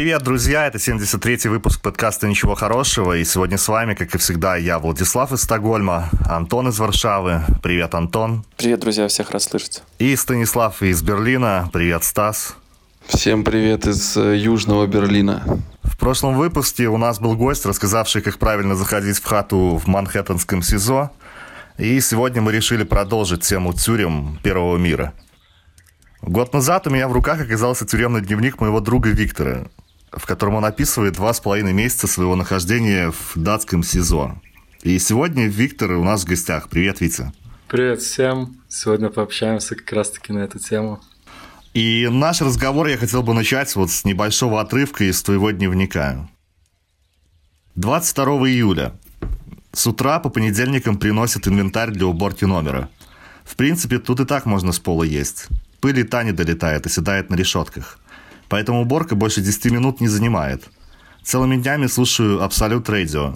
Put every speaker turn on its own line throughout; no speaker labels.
Привет, друзья! Это 73-й выпуск подкаста «Ничего хорошего». И сегодня с вами, как и всегда, я, Владислав из Стокгольма, Антон из Варшавы. Привет, Антон.
Привет, друзья, всех рад слышать.
И Станислав из Берлина. Привет, Стас.
Всем привет из э, Южного Берлина.
В прошлом выпуске у нас был гость, рассказавший, как правильно заходить в хату в Манхэттенском СИЗО. И сегодня мы решили продолжить тему тюрем Первого мира. Год назад у меня в руках оказался тюремный дневник моего друга Виктора, в котором он описывает два с половиной месяца своего нахождения в датском СИЗО. И сегодня Виктор у нас в гостях. Привет, Витя.
Привет всем. Сегодня пообщаемся как раз-таки на эту тему.
И наш разговор я хотел бы начать вот с небольшого отрывка из твоего дневника. 22 июля. С утра по понедельникам приносят инвентарь для уборки номера. В принципе, тут и так можно с пола есть. Пыль и та не долетает, оседает на решетках. Поэтому уборка больше 10 минут не занимает. Целыми днями слушаю Абсолют Радио.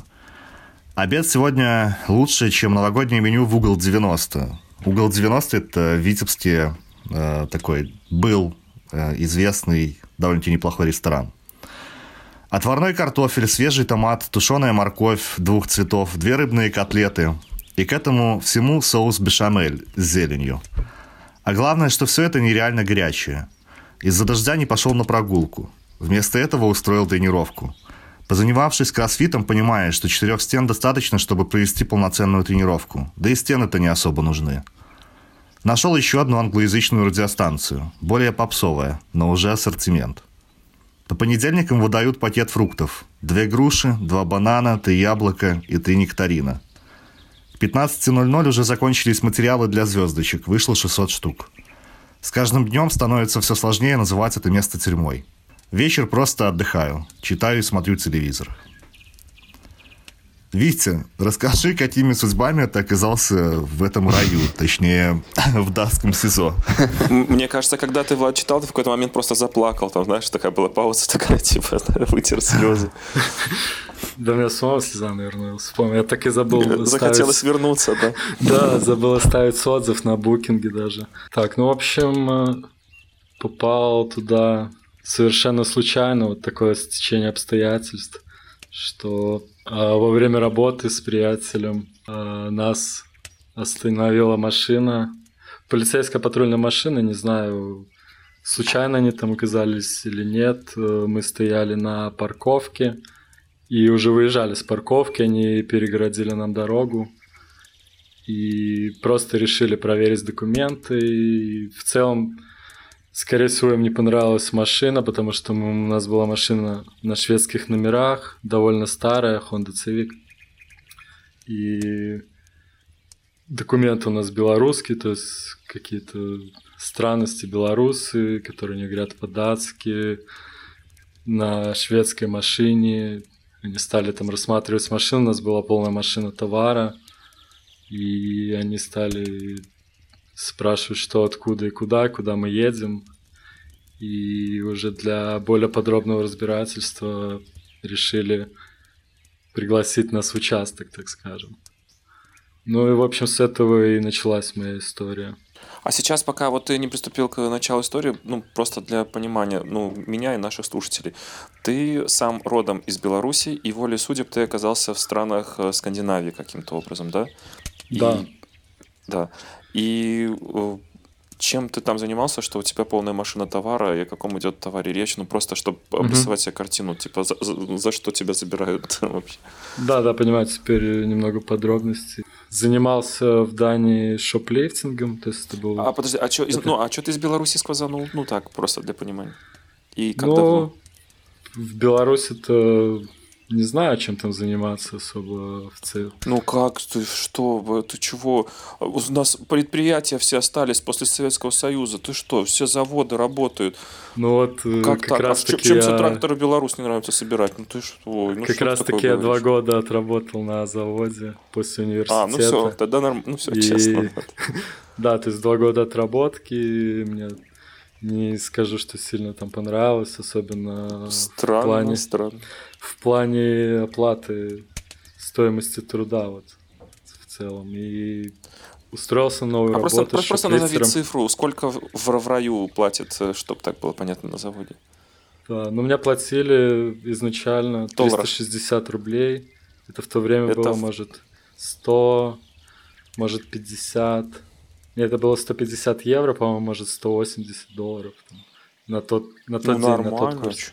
Обед сегодня лучше, чем новогоднее меню в угол 90. Угол 90 – это витебский э, такой был э, известный, довольно-таки неплохой ресторан. Отварной картофель, свежий томат, тушеная морковь двух цветов, две рыбные котлеты. И к этому всему соус бешамель с зеленью. А главное, что все это нереально горячее. Из-за дождя не пошел на прогулку. Вместо этого устроил тренировку. Позанимавшись кроссфитом, понимаешь, что четырех стен достаточно, чтобы провести полноценную тренировку. Да и стены-то не особо нужны. Нашел еще одну англоязычную радиостанцию, более попсовая, но уже ассортимент. По понедельникам выдают пакет фруктов. Две груши, два банана, три яблока и три нектарина. К 15.00 уже закончились материалы для звездочек, вышло 600 штук. С каждым днем становится все сложнее называть это место тюрьмой. Вечер просто отдыхаю, читаю и смотрю телевизор. Витя, расскажи, какими судьбами ты оказался в этом раю, точнее, в датском СИЗО.
Мне кажется, когда ты, Влад, читал, ты в какой-то момент просто заплакал. Там, знаешь, такая была пауза, такая, типа, вытер слезы.
У меня самого слеза наверное, вспомнил. Я так и забыл
Захотелось ставить... вернуться, да?
Да, забыл оставить отзыв на букинге даже. Так, ну, в общем, э, попал туда совершенно случайно, вот такое стечение обстоятельств, что а, во время работы с приятелем а, нас остановила машина, полицейская патрульная машина, не знаю, случайно они там оказались или нет. Э, мы стояли на парковке и уже выезжали с парковки, они перегородили нам дорогу и просто решили проверить документы. И в целом Скорее всего, им не понравилась машина, потому что у нас была машина на шведских номерах, довольно старая, Honda Civic. И документы у нас белорусские, то есть какие-то странности белорусы, которые не говорят по-датски, на шведской машине. Они стали там рассматривать машину, у нас была полная машина товара, и они стали спрашивают, что откуда и куда, куда мы едем. И уже для более подробного разбирательства решили пригласить нас в участок, так скажем. Ну и, в общем, с этого и началась моя история.
А сейчас, пока вот ты не приступил к началу истории, ну, просто для понимания, ну, меня и наших слушателей, ты сам родом из Беларуси, и волей судеб ты оказался в странах э, Скандинавии каким-то образом, да?
Да.
И, да. И э, чем ты там занимался, что у тебя полная машина товара, и о каком идет товаре речь, ну просто чтобы обрисовать себе картину, типа за, за, за что тебя забирают вообще.
Да, да, понимаю, теперь немного подробностей. Занимался в Дании шоплифтингом, то есть это был...
А подожди, а что, это... ну, а ты из Беларуси сказал? Ну, ну так, просто для понимания. И как
ну,
давно?
В Беларуси это не знаю, чем там заниматься особо в целом.
Ну как ты, что, ты чего? У нас предприятия все остались после Советского Союза. Ты что, все заводы работают.
Ну вот
э, как, как так? Раз а таки чем я... тебе тракторы Беларусь не нравится собирать? Ну ты что? Ну,
как
что
раз таки я два года отработал на заводе после университета. А,
ну все, тогда норм... ну все, и... честно.
Да, то есть два года отработки, мне не скажу, что сильно там понравилось, особенно
странно, в плане... Странно
в плане оплаты стоимости труда вот в целом. И устроился новую
а
работу.
Просто, просто, назови цифру, сколько в, в раю платят, э, чтобы так было понятно на заводе.
Да, но мне платили изначально
Долларов.
360 рублей. Это в то время
Это
было,
в-
может, 100, может, 50. Это было 150 евро, по-моему, может, 180 долларов. там, на тот, на тот
Ну,
день, на тот курс.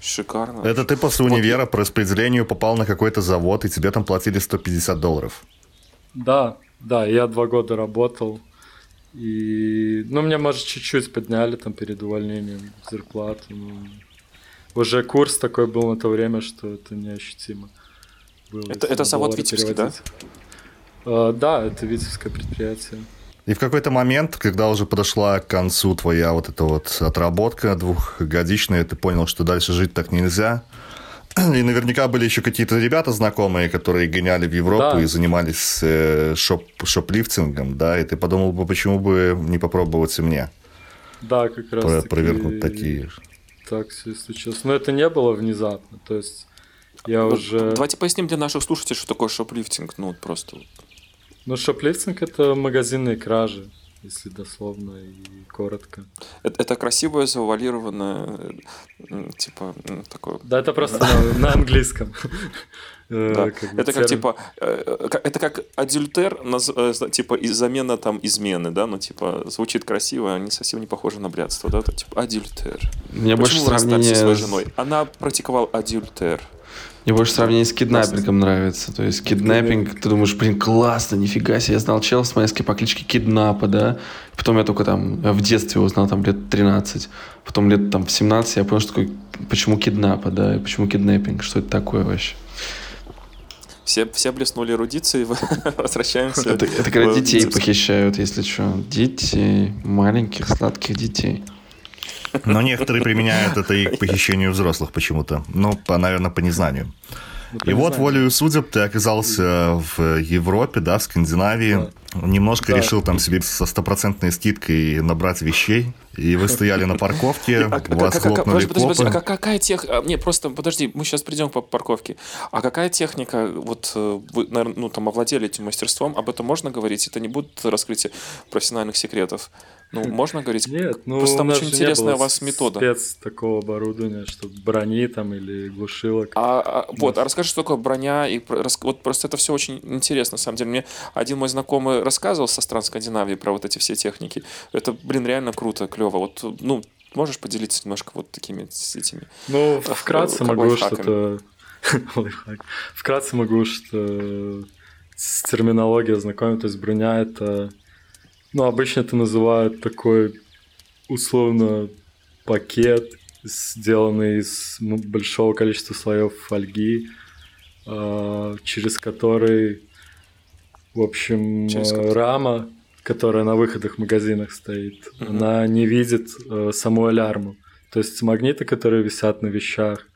Шикарно.
Это ты после универа по распределению попал на какой-то завод, и тебе там платили 150 долларов.
Да, да, я два года работал. И, ну, мне, может, чуть-чуть подняли там перед увольнением зарплату. но уже курс такой был на то время, что это неощутимо было.
Это- это завод Витебский, да?
А, да, это Витебское предприятие.
И в какой-то момент, когда уже подошла к концу твоя вот эта вот отработка двухгодичная, ты понял, что дальше жить так нельзя. И наверняка были еще какие-то ребята знакомые, которые гоняли в Европу
Да.
и занимались э, шоп, шоплифтингом, да, и ты подумал бы, почему бы не попробовать и мне
Да, как раз
про- провернуть такие.
Так все случилось. Но это не было внезапно. То есть я
Ну,
уже...
Давайте поясним для наших слушателей, что такое шоплифтинг. Ну, вот просто.
Ну, шоплифтинг — это магазинные кражи, если дословно и коротко.
Это, это красивое, завуалированное, м, типа, такое...
Да, это просто на, на английском. Э,
Да.
как бы
это как
термин.
типа, э, это как адюльтер, э, типа замена там измены, да, ну типа звучит красиво, а не совсем не похоже на блядство, да, это типа адюльтер.
Мне больше
Почему расстались
сравнение
со своей
с-
женой? Она практиковала адюльтер.
Мне больше сравнение с киднаппингом нравится. То есть киднаппинг, ты думаешь, блин, классно, нифига себе. Я знал чела с майской по кличке Киднапа, да. Потом я только там в детстве его знал, там лет 13. Потом лет там в 17 я понял, что такое, почему киднапа, да, и почему киднаппинг, что это такое вообще.
Все, все блеснули эрудицией, возвращаемся.
Это, это когда детей похищают, если что. Детей, маленьких, сладких детей.
Но некоторые применяют это и к похищению взрослых почему-то. Ну, по, наверное, по незнанию.
Ну,
И вот волею судеб ты оказался в Европе, да, в Скандинавии. Немножко
Да.
решил там себе со стопроцентной скидкой набрать вещей. И вы стояли на парковке,
А,
вас
как-
хлопнули
подожди, подожди, а какая техника? Не, просто подожди, мы сейчас придем по парковке. А какая техника? Вот э, вы, наверное, ну там овладели этим мастерством. Об этом можно говорить? Это не будет раскрытие профессиональных секретов. Ну, можно говорить?
Нет, ну
Просто там очень интересная у вас метода.
спец такого оборудования, что брони там или глушилок.
А, а, вот, а расскажи, что такое броня и вот просто это все очень интересно, на самом деле. Мне один мой знакомый рассказывал со стран Скандинавии про вот эти все техники. Это, блин, реально круто, клево. Вот, ну, можешь поделиться немножко вот такими этими.
Ну, вкратце
как
могу
лайфхаками.
что-то... Вкратце могу что с терминологией ознакомить. То есть броня — это... Ну, обычно это называют такой условно пакет, сделанный из большого количества слоев фольги, а, через который, в общем,
Через
э, рама, которая на выходах в магазинах стоит,
Мгм.
она не видит э, саму алярму. То есть магниты, которые висят на вещах,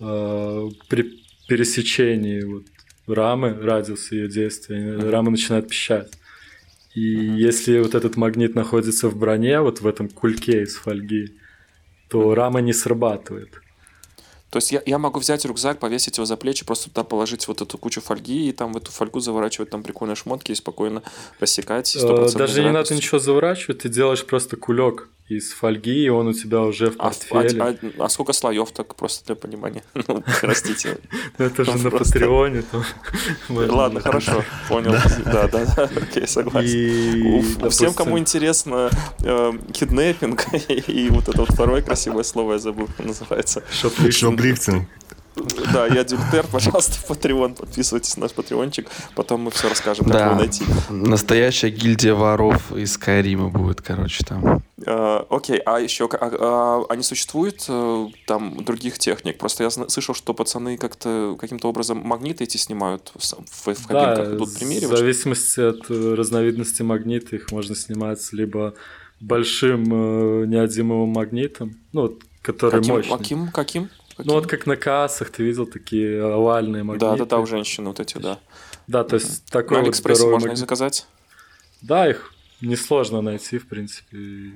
э, при пересечении вот рамы, радиуса ее действия,
Мгм.
рама начинает пищать. И
Мгм.
если вот этот магнит находится в броне, вот в этом кульке из фольги, то рама не срабатывает.
То есть я, я могу взять рюкзак, повесить его за плечи, просто туда положить вот эту кучу фольги, и там в эту фольгу заворачивать там прикольные шмотки и спокойно рассекать.
Э,
100%
Даже не надо ничего заворачивать, ты делаешь просто кулек из фольги, и он у тебя уже в
А,
портфеле.
а- а- а сколько слоев так просто для понимания? Ну, простите.
Ну, Это же на. Патреоне.
Ладно, хорошо, понял. Да, да, да, окей, согласен.
И,
У- Всем, кому интересно э, киднеппинг и вот это вот второе красивое слово я забыл, как называется.
шоплифтинг.
Да, я Дюльтер, пожалуйста, в Patreon, подписывайтесь на наш патреончик, потом мы все расскажем, как
Да.
его найти.
Настоящая гильдия воров из Скайрима будет, короче, там.
Э, Окей, а еще а, а, а не существует э, там других техник? Просто я слышал, что пацаны как-то каким-то образом магниты эти снимают в, в, в
Да,
кабинках, идут
в зависимости от э, разновидности магнита их можно снимать либо большим э, неодимовым магнитом, ну, который
Каким,
мощный.
каким, каким?
Ну, вот как на кассах ты видел такие овальные магниты.
Да, да, да, у женщин вот эти, да.
Да, то есть
На
такой вот
Алиэкспрессе
здоровый
можно их
магнит.
заказать?
Да, их несложно найти, в принципе,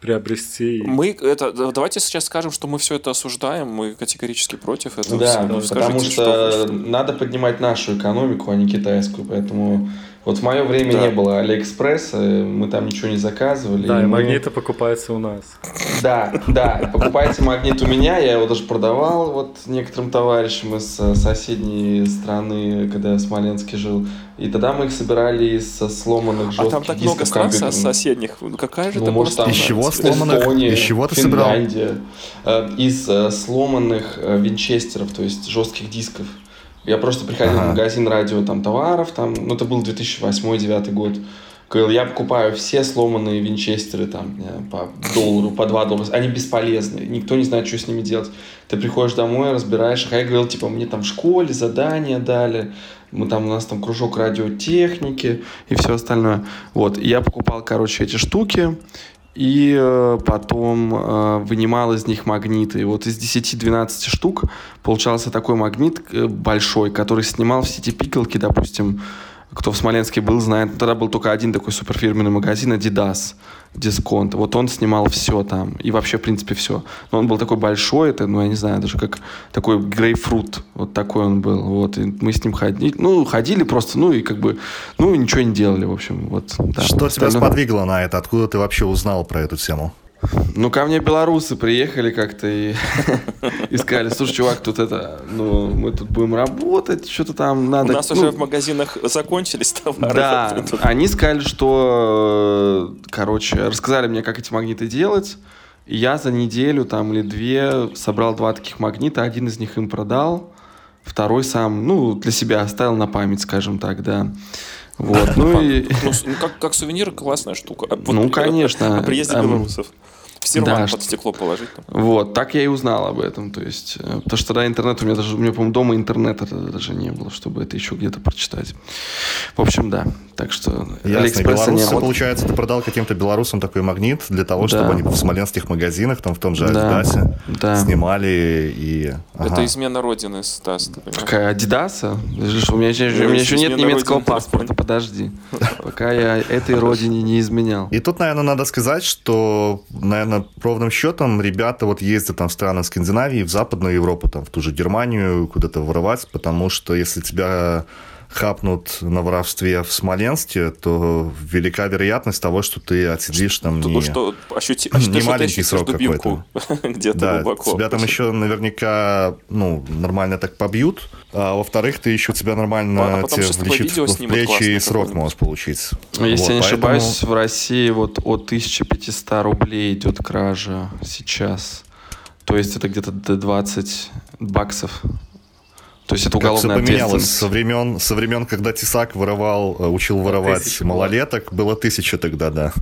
приобрести.
Мы это давайте сейчас скажем, что мы все это осуждаем, мы категорически против этого.
Да,
всего.
потому
Скажите,
что
что-
надо поднимать нашу экономику, а не китайскую, поэтому Вот в мое время
Да.
не было Алиэкспресса, мы там ничего не заказывали.
Да, и
мы-
магниты покупаются у нас.
Да, да, покупайте магнит у меня, я его даже продавал вот некоторым товарищам из э, соседней страны, когда я в Смоленске жил. И тогда мы их собирали из э, сломанных
А
жестких
там так много
дисков
стран со- соседних. Ну, Какая же
Ну,
это
может, там
Из чего
страна?
сломанных?
Эстония,
Из чего ты собирал?
Финляндия. Э, Из э, сломанных э, винчестеров, то есть жестких дисков. Я просто приходил
Ага.
в магазин радио там товаров, там, ну это был 2008-2009 год. Говорил, я покупаю все сломанные винчестеры там по доллару, по 2 доллара. Они бесполезны, никто не знает, что с ними делать. Ты приходишь домой, разбираешь их. А я говорил, типа, мне там в школе задания дали, мы там, у нас там кружок радиотехники и все остальное. Вот, и я покупал, короче, эти штуки, и э, потом э, вынимал из них магниты. И вот из 10-12 штук получался такой магнит э, большой, который снимал все эти пикалки, допустим, кто в Смоленске был, знает, тогда был только один такой суперфирменный магазин Adidas, дисконт. Вот он снимал все там, и вообще, в принципе, все. Но он был такой большой, это, ну, я не знаю, даже как такой грейпфрут, вот такой он был. Вот, и мы с ним ходили, ну, ходили просто, ну, и как бы, ну, ничего не делали, в общем, вот. да.
Что тебя
Остальное-
сподвигло на это? Откуда ты вообще узнал про эту тему?
Ну, ко мне белорусы приехали как-то и, и сказали, слушай, чувак, тут это, ну, мы тут будем работать, что-то там
У
надо.
нас
ну,
уже в магазинах закончились товары.
Да, они сказали, что, короче, рассказали мне, как эти магниты делать. И я за неделю там или две собрал два таких магнита, один из них им продал, второй сам, ну, для себя оставил на память, скажем так, да. Вот, ну и...
Ну, ну, как, как сувенир классная штука. А вот,
Ну, конечно.
О приезде
Эм,
белорусов. Сервант
да,
под
что-
стекло положить. там.
Вот, так я и узнал об этом, то есть, э, потому что тогда интернет, у меня даже, у меня, по-моему, дома интернета тогда даже не было, чтобы это еще где-то прочитать. В общем, да, так что
Ясно.
Алиэкспресса не
Белорусы, получается, ты продал каким-то белорусам такой магнит для того,
Да.
чтобы они в смоленских магазинах, там в том же
Да,
Адидасе,
да.
снимали и...
Это
Ага.
измена родины, Стас, ты понимаешь?
Какая Адидаса? У меня еще,
Ну,
у меня еще нет немецкого
родины,
паспорта, подожди. Пока я этой родине не изменял.
И тут, наверное, надо сказать, что, наверное, ровным счетом ребята вот ездят там в страны Скандинавии, в Западную Европу, там в ту же Германию куда-то воровать, потому что если тебя хапнут на воровстве в Смоленске, то велика вероятность того, что ты отсидишь там
Что,
не...
что ощути,
не
что
маленький срок
дубинку где-то
Да,
глубоко.
тебя там еще наверняка, ну, нормально так побьют, а во-вторых, ты еще тебя нормально
А потом
тебе влечит в плечи и срок можешь получить.
Ну, Если
Вот,
я не
поэтому-
ошибаюсь, в России вот от 1500 рублей идет кража сейчас. То есть это где-то до 20 баксов. То есть это
Как все
уголовная
поменялось
ответственность.
со времен, со времен, когда Тесак воровал, э, учил воровать
Тысяча
малолеток, было тысяча тогда, да.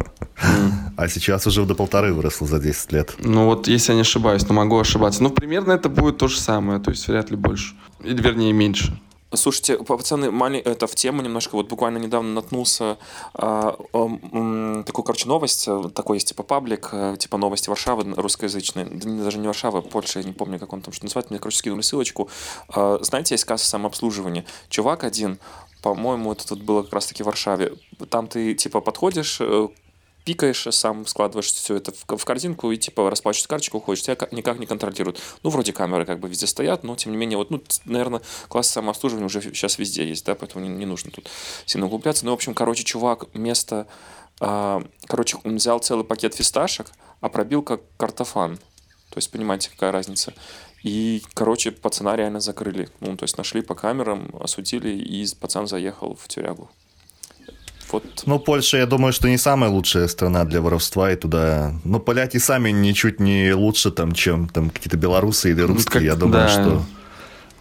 А сейчас уже до полторы выросло за 10 лет.
Ну вот, если я не ошибаюсь, но могу ошибаться. Ну, примерно это будет то же самое, то есть вряд ли больше. Или, вернее, меньше.
Слушайте, пацаны, мали- это в тему немножко. Вот буквально недавно наткнулся а, м, такую, короче, новость. Такой есть типа паблик, э, типа новости Варшавы русскоязычные. Да даже не Варшава, Польша, я не помню, как он там что называется. Мне, короче, скинули ссылочку. А, Знаете, есть касса самообслуживания. Чувак один, по-моему, это тут было как раз-таки в Варшаве. Там ты типа подходишь, э, пикаешь, сам складываешь все это в, в корзинку и типа расплачиваешь карточку, уходишь, тебя ка- никак не контролируют. Ну, вроде камеры как бы везде стоят, но тем не менее, вот, ну, наверное, класс самообслуживания уже сейчас везде есть, да, поэтому не, не нужно тут сильно углубляться. Ну, в общем, короче, чувак вместо, а, короче, он взял целый пакет фисташек, а пробил как картофан. То есть, понимаете, какая разница. И, короче, пацана реально закрыли. Ну, то есть, нашли по камерам, осудили, и пацан заехал в тюрягу. Вот
Ну, Польша, я думаю, что не самая лучшая страна для воровства, и туда... Ну, поляки сами ничуть не лучше, там, чем там какие-то белорусы или русские.
как-
я думаю,
да.
что...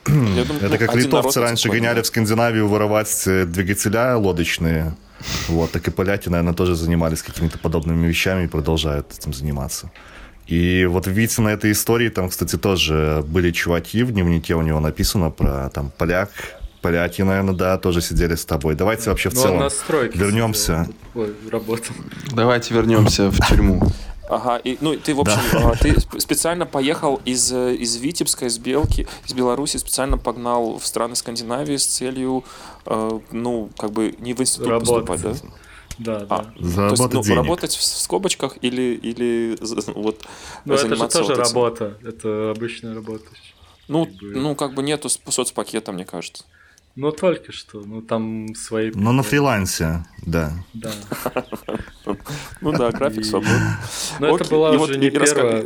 Я думаю,
Это
ну,
как литовцы раньше гоняли в Скандинавию воровать э, двигателя лодочные. Вот, так и поляки, наверное, тоже занимались какими-то подобными вещами и продолжают этим заниматься. И вот видите, на этой истории там, кстати, тоже были чуваки, в дневнике у него написано про там поляк, поляки, наверное, да, тоже сидели с тобой. Давайте вообще в
Ну,
целом вернемся.
Ой, работал.
Давайте вернемся в тюрьму.
Ага, и, ну, ты, в общем, а, ты сп- специально поехал из, э, из Витебска, из Белки, из Беларуси, специально погнал в страны Скандинавии с целью, э, ну, как бы не в институт
Работать.
поступать, да?
Да,
А,
да.
То есть, ну,
денег.
работать в, скобочках или, или вот
Ну, это же тоже
вот
работа. Это обычная работа.
Ну,
как бы.
ну, как бы нету соцпакета, мне кажется.
Ну, только что. Ну, там свои...
Ну, на фрилансе, да.
Да.
Ну да, график свободный.
Но это была уже не первая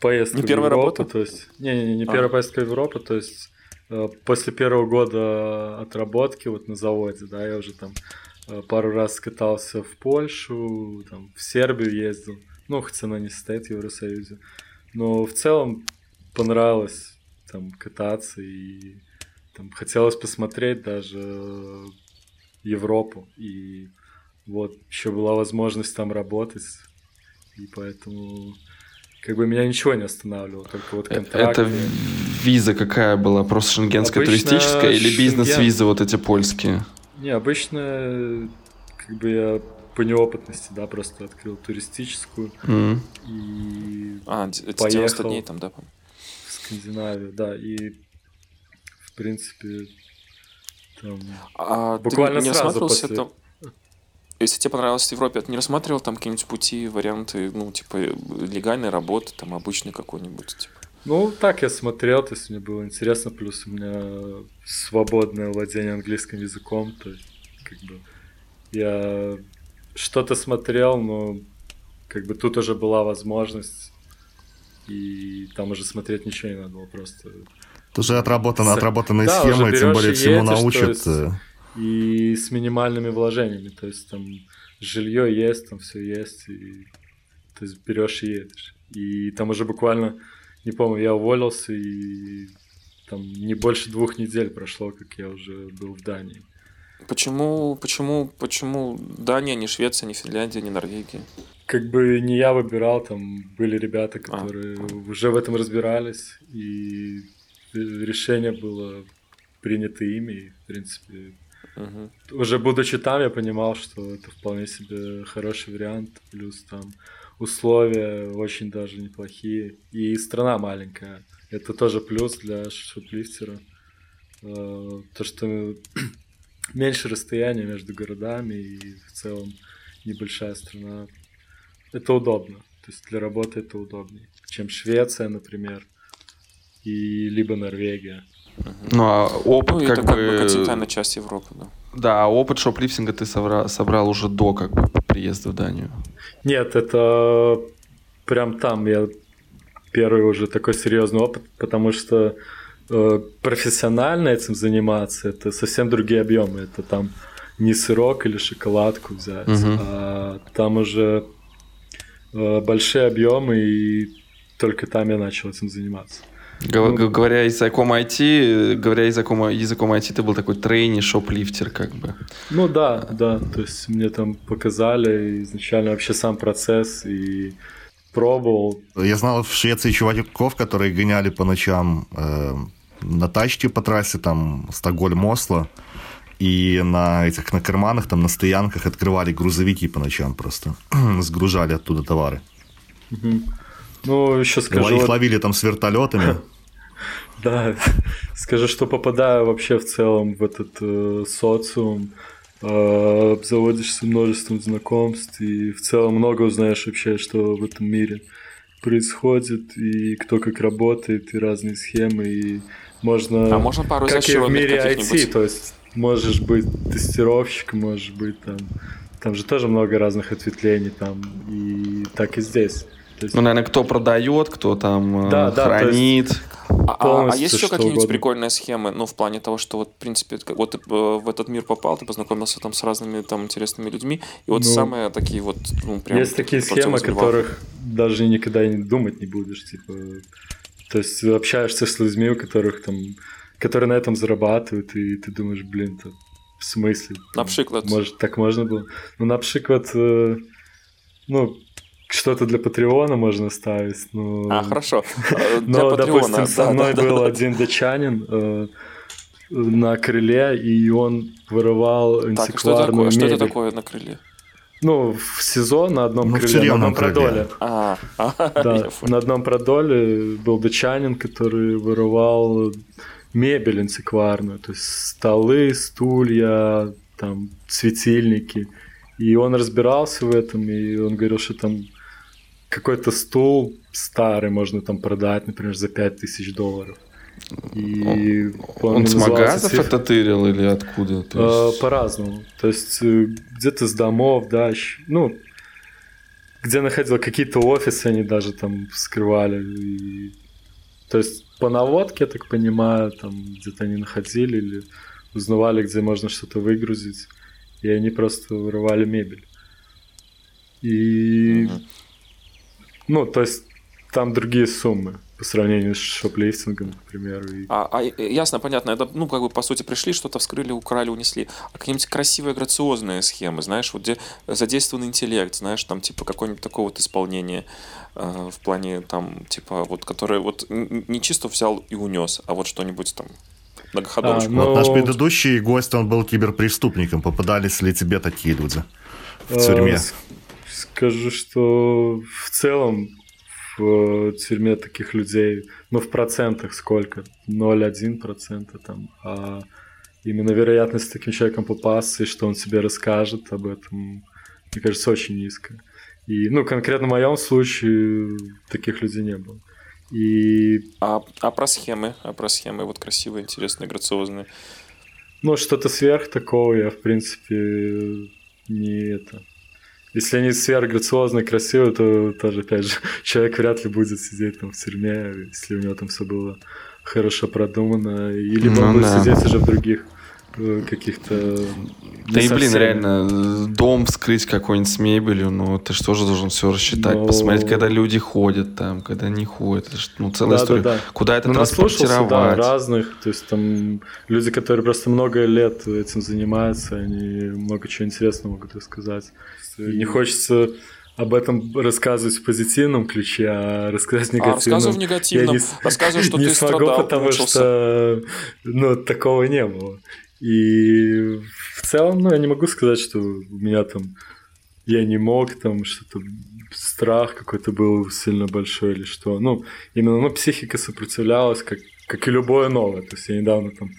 поездка
не первая
в Европу.
работа?
То есть, не, не, не
А.
первая поездка в Европу, то есть после первого года отработки вот на заводе, да, я уже там э, пару раз катался в Польшу, там, в Сербию ездил, ну, хоть она не состоит в Евросоюзе, но в целом понравилось там кататься и там хотелось посмотреть даже э, Европу и вот еще была возможность там работать и поэтому как бы меня ничего не останавливало, только вот контракты.
Это виза какая была? Просто шенгенская
Обычно
туристическая или
шенген.
бизнес-визы вот эти польские?
Не, обычно как бы я по неопытности, да, просто открыл туристическую
М.
и
А, это
Поехал.
90 дней там, да? по-моему?
в Скандинавию, да, и в принципе там
А
Буквально
ты не
сразу после-
там... Если тебе понравилось в Европе, ты не рассматривал там какие-нибудь пути, варианты, ну, типа, легальной работы, там, обычный какой-нибудь, типа?
Ну, так я смотрел, то есть мне было интересно, плюс у меня свободное владение английским языком, то есть как бы я что-то смотрел, но как бы тут уже была возможность, и там уже смотреть ничего не надо было, просто
Это уже отработана,
С-
отработанные
Да,
схемы, тем более
и
всему
едешь,
научат.
есть- и с минимальными вложениями, то есть там жилье есть, там все есть, и то есть берешь и едешь. И там уже буквально, не помню, я уволился, и там не больше двух недель прошло, как я уже был в Дании.
Почему, почему, почему Дания, не Швеция, не Финляндия, не Норвегия?
Как бы не я выбирал, там были ребята,
А.
которые уже в этом разбирались, и решение было принято ими, и, в принципе,
Мгм.
уже будучи там, я понимал, что это вполне себе хороший вариант, плюс там условия очень даже неплохие, и страна маленькая. Это тоже плюс для шоплифтера. Э, То, что меньше расстояния между городами и в целом небольшая страна. Это удобно. То есть для работы это удобнее, чем Швеция, например, и либо Норвегия.
Ну, а опыт
Ну,
как,
это как бы
бы...
континентальная часть Европы, да.
Да, а опыт шоплифтинга ты собра- собрал уже до как бы приезда в Данию.
Нет, это прям там я первый уже такой серьезный опыт, потому что э, профессионально этим заниматься это совсем другие объемы. Это там не сырок или шоколадку взять,
Мгм.
а там уже э, большие объемы, и только там я начал этим заниматься. Ну,
говоря языком IT, говоря языком, языком IT, ты был такой трейни, шоплифтер как бы.
Ну да, да, то есть мне там показали изначально вообще сам процесс и пробовал.
Я знал в Швеции чуваков, которые гоняли по ночам э, на тачке по трассе, там, Стокгольм-Осло, и на этих, на карманах, там, на стоянках открывали грузовики по ночам просто, сгружали оттуда товары.
Мгм. Ну, еще скажу,
Их
вот-
ловили там с вертолетами.
Да, скажу, что попадаю вообще в целом в этот э, социум, э, обзаводишься множеством знакомств и в целом много узнаешь вообще, что в этом мире происходит и кто как работает и разные схемы и можно
А можно пару
как и в мире IT, то есть можешь быть тестировщиком, можешь быть там там же тоже много разных ответвлений там и так и здесь. Есть
Ну, наверное, кто продает, кто там э,
Да, да, то
хранит.
А, а- а есть еще какие-нибудь
угодно.
прикольные схемы, ну, в плане того, что вот, в принципе, вот ты э, в этот мир попал, ты познакомился там с разными там интересными людьми, и вот
Ну,
самые такие вот, ну, прям...
Есть такие схемы, о которых даже никогда и не думать не будешь, типа. То есть ты общаешься с людьми, у которых там, которые на этом зарабатывают, и ты думаешь, блин, то в смысле? Там,
Наприклад?
Может, так можно было? Ну, наприклад, э, ну, что-то для Патреона можно ставить, ну...
А, хорошо. Для
Но,
Патреона,
допустим, со мной
да,
был
да.
один датчанин э, на крыле, и он вырывал
Так, а что это
антикварную
такое? Что это
мебель.
такое на крыле?
Ну, в сезон на одном
Ну,
крыле, на одном
крыле.
продоле.
А, а,
Да, на одном продоле был датчанин, который вырывал мебель антикварную, то есть столы, стулья, там светильники. И он разбирался в этом, и он говорил, что там какой-то стул старый можно там продать, например, за 5000 долларов.
И он, он с магазов цифр... это тырил или откуда?
То а, есть... По-разному. То есть э, где-то с домов, да, ну, где находил какие-то офисы, они даже там скрывали. И... То есть по наводке, я так понимаю, там где-то они находили или узнавали, где можно что-то выгрузить, и они просто вырывали мебель. И... Ну, то есть там другие суммы по сравнению с шоплифтингом, к примеру. И...
А, а ясно, понятно, это, ну, как бы, по сути, пришли, что-то вскрыли, украли, унесли. А какие-нибудь красивые, грациозные схемы, знаешь, вот где задействован интеллект, знаешь, там, типа, какое-нибудь такое вот исполнение э, в плане, там, типа, вот, которое вот не чисто взял и унес, а вот что-нибудь там многоходовочку.
А, но... вот наш предыдущий гость, он был киберпреступником. Попадались ли тебе такие люди в тюрьме?
Скажу, что в целом в тюрьме таких людей, ну, в процентах сколько? 0,1% там. А именно вероятность таким человеком попасться, и что он тебе расскажет об этом, мне кажется, очень низкая. И, ну, конкретно в моем случае таких людей не было. И...
А, а про схемы? А про схемы вот красивые, интересные, грациозные?
Ну, что-то сверх такого я, в принципе, не это если они сверхграциозные, красивые, то тоже, опять же, человек вряд ли будет сидеть там в тюрьме, если у него там все было хорошо продумано, и либо ну, он будет да. сидеть уже в других каких-то...
Да и, блин, реально, дом вскрыть какой-нибудь с мебелью, ну, ты что же должен все рассчитать, Но... посмотреть, когда люди ходят там, когда не ходят, это ж, ну, целая да, история. Да, да. Куда это ну, транспортировать? Да,
разных, то есть там люди, которые просто много лет этим занимаются, они много чего интересного могут рассказать. И не хочется об этом рассказывать в позитивном ключе, а рассказать в негативном. А рассказывай
в негативном. Я не, рассказывай, что не ты смогу, страдал,
потому мучился. что ну, такого не было. И в целом, ну, я не могу сказать, что у меня там я не мог, там что-то страх какой-то был сильно большой или что. Ну, именно, ну, психика сопротивлялась, как, как и любое новое. То есть я недавно там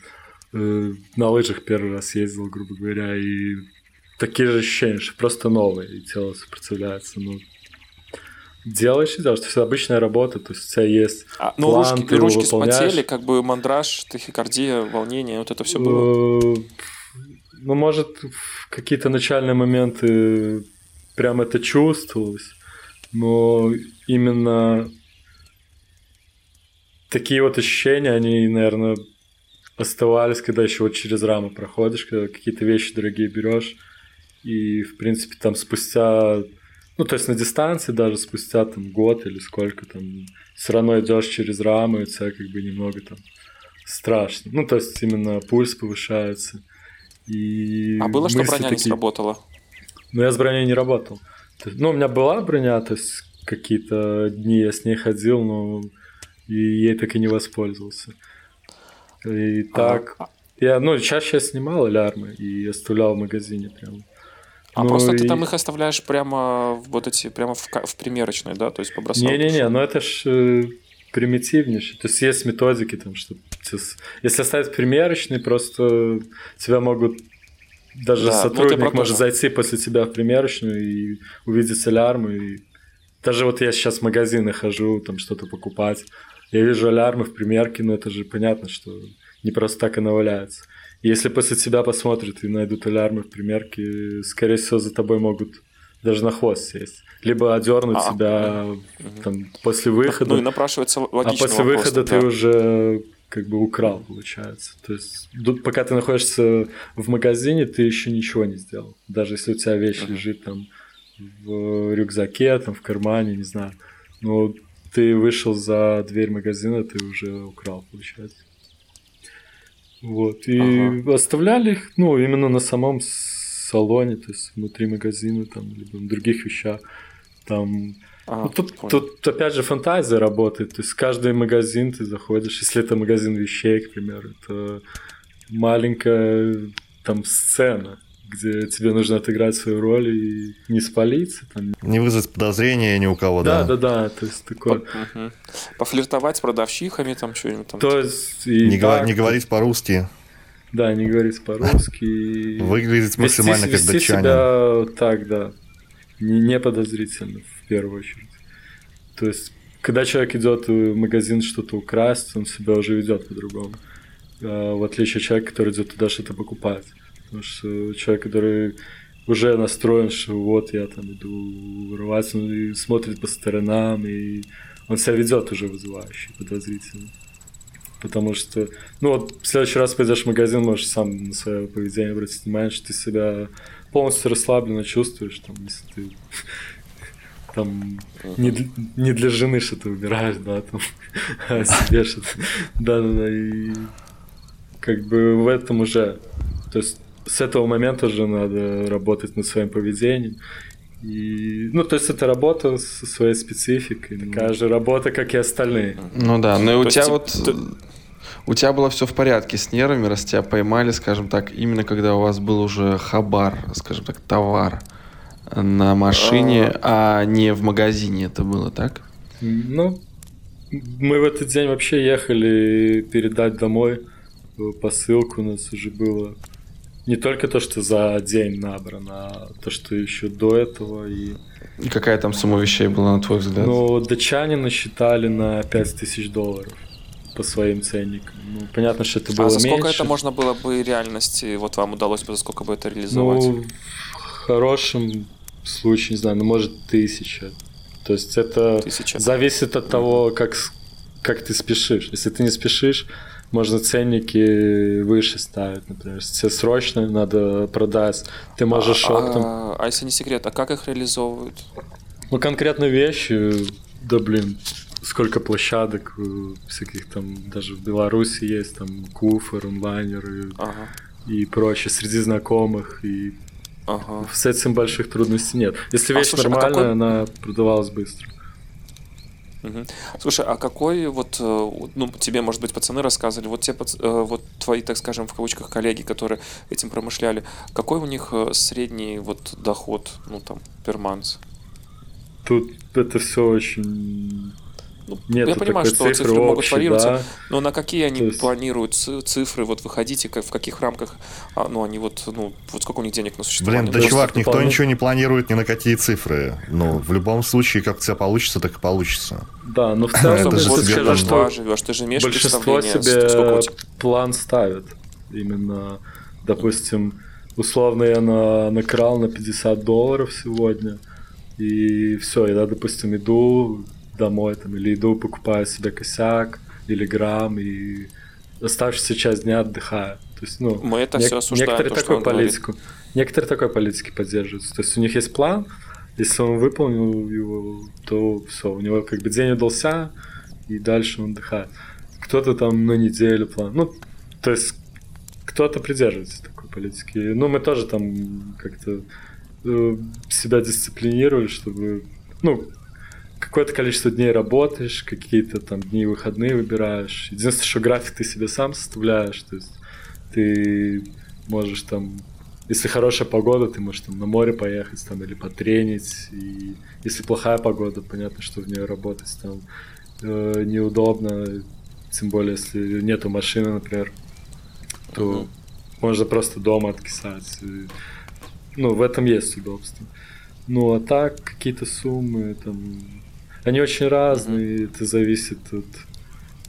э, на лыжах первый раз ездил, грубо говоря, и такие же ощущения, что просто новые, и тело сопротивляется. Ну, делаешь и делаешь. То есть обычная работа, то есть у тебя есть
а, ну, план, ручки, ты ручки выполняешь. спотели, как бы мандраж, тахикардия, волнение, вот это все было?
Ну, может, в какие-то начальные моменты прям это чувствовалось, но именно такие вот ощущения, они, наверное, оставались, когда еще вот через рамы проходишь, когда какие-то вещи дорогие берешь, и, в принципе, там спустя, ну, то есть на дистанции даже спустя там год или сколько там, все равно идешь через рамы, у тебя как бы немного там страшно. Ну, то есть именно пульс повышается. И
а было, что броня такие... не сработала?
Ну, я с броней не работал. Ну, у меня была броня, то есть какие-то дни я с ней ходил, но и ей так и не воспользовался. И так... А... Я, ну, чаще я снимал алярмы и оставлял в магазине прям.
А ну, просто и... ты там их оставляешь прямо вот эти, прямо в, в примерочной, да, то есть побросал?
Не-не-не, ну это ж э, примитивнейшее. То есть есть методики там, что если оставить примерочный, просто тебя могут даже да, ну, сотрудник ну, может зайти после тебя в примерочную и увидеть алярмы. И... Даже вот я сейчас в магазины хожу, там что-то покупать. Я вижу алярмы в примерке, но это же понятно, что не просто так она валяется. Если после тебя посмотрят и найдут алярмы в примерке, скорее всего, за тобой могут даже на хвост сесть. Либо одернуть а, тебя угу. там, после выхода.
Ну и напрашивается логично.
А после вопрос, выхода да. ты уже как бы украл, получается. То есть, пока ты находишься в магазине, ты еще ничего не сделал. Даже если у тебя вещь uh лежит там в рюкзаке, там в кармане, не знаю. Но ты вышел за дверь магазина, ты уже украл, получается. Вот. И ага. оставляли их, ну, именно на самом салоне, то есть внутри магазина, там, либо в других вещах. Там. А, ну, тут, тут, опять же, фантазия работает. То есть каждый магазин ты заходишь, если это магазин вещей, к примеру, это маленькая там сцена где тебе нужно отыграть свою роль и не спалиться. Там.
Не вызвать подозрения ни у кого, да?
Да, да, да, то есть такое.
Угу. Пофлиртовать с продавщиками, там что-нибудь там.
То есть...
И не, так, не говорить по-русски.
Да, не говорить по-русски.
Выглядеть максимально
вести,
как вести
себя так, да. Не, не подозрительно, в первую очередь. То есть когда человек идет в магазин что-то украсть, он себя уже ведет по-другому. А, в отличие от человека, который идет туда что-то покупать. Потому что человек, который уже настроен, что вот я там иду вырываться, он и смотрит по сторонам, и он себя ведет уже вызывающе, подозрительно. Потому что, ну вот, в следующий раз пойдешь в магазин, можешь сам на свое поведение обратить внимание, что ты себя полностью расслабленно чувствуешь, там, если ты там не, не для жены что-то выбираешь, да, там, а себе что-то. Да-да-да, и как бы в этом уже, то есть с этого момента уже надо работать над своим поведением. И, ну, то есть это работа со своей спецификой. Такая же работа, как и остальные.
Ну да, но и у то тебя есть, вот... Ты... У тебя было все в порядке с нервами, раз тебя поймали, скажем так, именно когда у вас был уже хабар, скажем так, товар на машине, а, а не в магазине это было, так?
Ну, мы в этот день вообще ехали передать домой посылку у нас уже было не только то, что за день набрано, а то, что еще до этого. И,
и какая там сумма вещей была, на твой взгляд?
Ну, датчане насчитали на 5000 долларов по своим ценникам. Ну, понятно, что это было
меньше. А за сколько
меньше.
это можно было бы реальности, вот вам удалось бы, за сколько бы это реализовать?
Ну, в хорошем случае, не знаю, ну, может, тысяча. То есть это тысяча. зависит от того, как, как ты спешишь. Если ты не спешишь, можно ценники выше ставить, например. Если тебе срочно надо продать, ты можешь
а, оптом. А, а если не секрет, а как их реализовывают?
Ну, конкретно вещи, да блин, сколько площадок э, всяких там, даже в Беларуси есть, там, Куфер, онлайнер и, ага. и прочее, среди знакомых, и ага. с этим больших трудностей нет. Если а, вещь слушай, а нормальная, а какой... она продавалась быстро.
Угу. Слушай, а какой вот, э, ну, тебе, может быть, пацаны рассказывали, вот те, э, вот твои, так скажем, в кавычках, коллеги, которые этим промышляли, какой у них э, средний вот доход, ну, там, перманс?
Тут это все очень
ну, Нет, я понимаю, что цифры, цифры могут варьироваться, да. но на какие они есть... планируют цифры, вот выходите, как, в каких рамках, а, ну, они вот, ну, вот сколько у них денег на существование?
Блин, да, чувак, никто вполне... ничего не планирует ни на какие цифры. Ну, в любом случае, как у тебя получится, так и получится.
Да, но в целом,
это же скажу, что живешь, ты же имеешь
большинство себе план ставит. Именно, допустим, условно я на, накрал на 50 долларов сегодня, и все, я, допустим, иду, домой там, или иду, покупаю себе косяк или грамм и оставшуюся часть дня отдыхаю. То есть, ну,
Мы это не- все осуждаем,
некоторые
то,
такой политику, говорит. некоторые такой политики поддерживаются. То есть у них есть план, если он выполнил его, то все, у него как бы день удался, и дальше он отдыхает. Кто-то там на неделю план. Ну, то есть кто-то придерживается такой политики. Ну, мы тоже там как-то э, себя дисциплинировали, чтобы, ну, какое-то количество дней работаешь, какие-то там дни выходные выбираешь. Единственное, что график ты себе сам составляешь, то есть ты можешь там, если хорошая погода, ты можешь там на море поехать там или потренить, и если плохая погода, понятно, что в нее работать там э, неудобно, тем более если нету машины, например, то uh-huh. можно просто дома откисать. И, ну, в этом есть удобство. Ну, а так, какие-то суммы, там, они очень разные, mm-hmm. это зависит от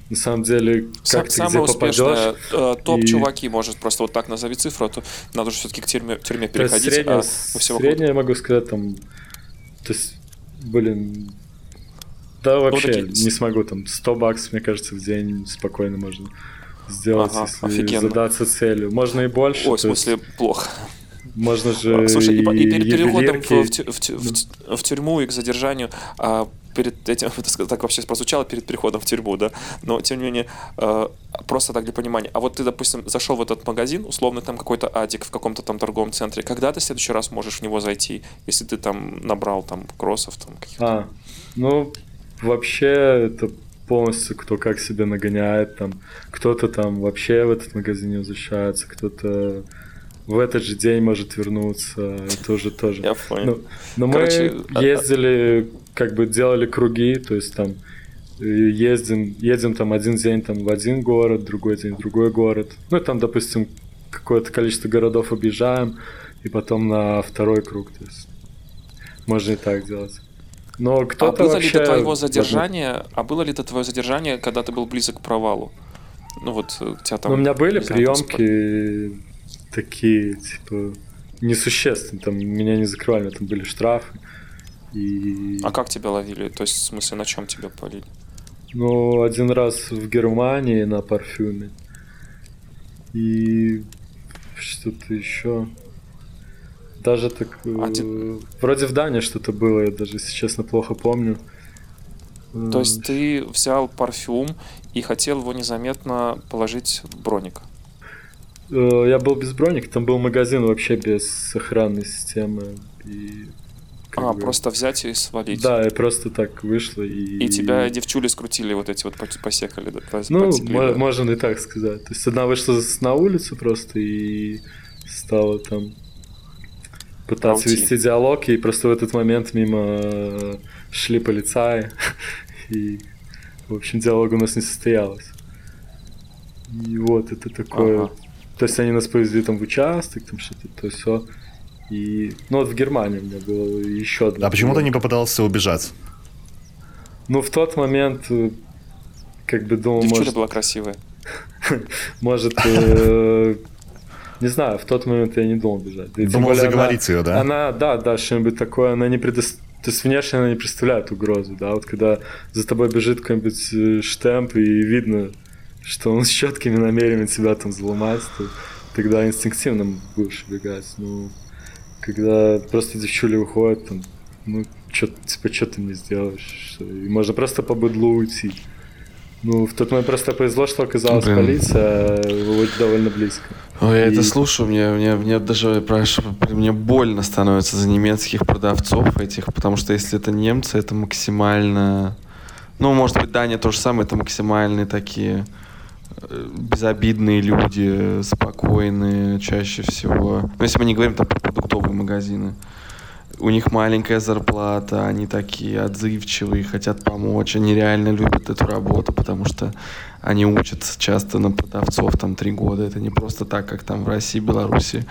на самом деле, как Сам, ты где попадешь.
Э, топ-чуваки, и... может, просто вот так назови цифру, а то надо же все-таки к тюрьме, тюрьме переходить.
Средняя, а средняя я могу сказать, там, то есть, блин, да ну, вообще ну, такие... не смогу, там, 100 баксов, мне кажется, в день спокойно можно сделать, ага, если офигенно. задаться целью. Можно и больше.
Ой, в смысле, есть... плохо.
Можно же
Слушай, и, и, и перед переходом в, в, в, в, в тюрьму и к задержанию а, перед этим, так вообще прозвучало, перед переходом в тюрьму, да, но тем не менее, э, просто так для понимания. А вот ты, допустим, зашел в этот магазин, условно там какой-то адик в каком-то там торговом центре, когда ты в следующий раз можешь в него зайти, если ты там набрал там кроссов, там каких-то?
А, ну, вообще это полностью кто как себе нагоняет, там, кто-то там вообще в этот магазин не возвращается, кто-то в этот же день может вернуться, это уже тоже.
Я понял. Ну,
но Короче, мы а, а ездили, как бы делали круги, то есть там э, ездим, едем там один день там в один город, другой день в другой город. Ну, там, допустим, какое-то количество городов объезжаем, и потом на второй круг, то есть можно и так делать. Но
А
кто-то
было ли до твоего задержания, а было ли до твоего задержания, когда ты был близок к провалу? Ну вот э, у тебя там...
Ну, у меня были
знаю,
приемки такие, типа, несущественные. Там меня не закрывали, там были штрафы. И...
А как тебя ловили? То есть, в смысле, на чем тебя полили?
Ну, один раз в Германии на парфюме. И что-то еще. Даже так... э,
Один-
Вроде в Дании что-то было, я даже, если честно, плохо помню.
То есть ты взял парфюм и хотел его незаметно положить в броник.
Э, Я был без броник, там был магазин вообще без охранной системы. И
А,
бы-
просто взять и свалить.
Да, и просто так вышло. И,
И тебя девчули скрутили вот эти вот посекали, да,
Ну,
да?
можно и так сказать. То есть одна вышла на улицу просто и стала там пытаться
Крути.
вести диалог, и просто в этот момент мимо э, шли полицаи, и, в общем, диалог у нас не состоялось. И вот это такое...
Ага.
То есть они нас повезли там в участок, там что-то, то все. И, ну вот в Германии у меня было еще одно.
А почему ты не попытался убежать?
Ну, в тот момент, э, как бы думал,
Девчуля
может,
была красивая.
может, э, не знаю, в тот момент я не думал бежать.
Думал заговорить ее, да?
Она, да, да, что-нибудь такое, она не предоставляет то есть внешне она не представляет угрозу, да, вот когда за тобой бежит какой-нибудь э, штемп и видно, что он с четкими намерениями тебя там взломать, то тогда инстинктивно будешь убегать. Ну, когда просто девчули выходят, там, ну, чё, типа, что ты мне сделаешь? Что? И можно просто по быдлу уйти. Ну, в тот момент просто повезло, что оказалась
Блин.
полиция э, вот довольно близко.
Ой, я
И-
это слушаю, мне, мне, мне даже мне больно становится за немецких продавцов этих, потому что если это немцы, это максимально... Ну, может быть, Дания то же самое, это максимальные такие безобидные люди, спокойные чаще всего. Ну, если мы не говорим там про продуктовые магазины. У них маленькая зарплата, они такие отзывчивые, хотят помочь, они реально любят эту работу, потому что они учатся часто на продавцов там три года. Это не просто так, как там в России, Беларуси.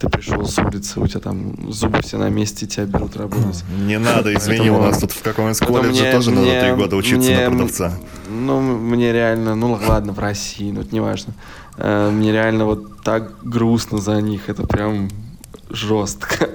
Ты пришел с улицы, у тебя там зубы все на месте, тебя берут работать.
Не надо, извини, у нас тут в каком-нибудь колледже тоже надо три года учиться на продавца.
Ну, мне реально, ну ладно, в России, ну это не важно. Э, Мне реально вот так грустно за них, это прям жестко.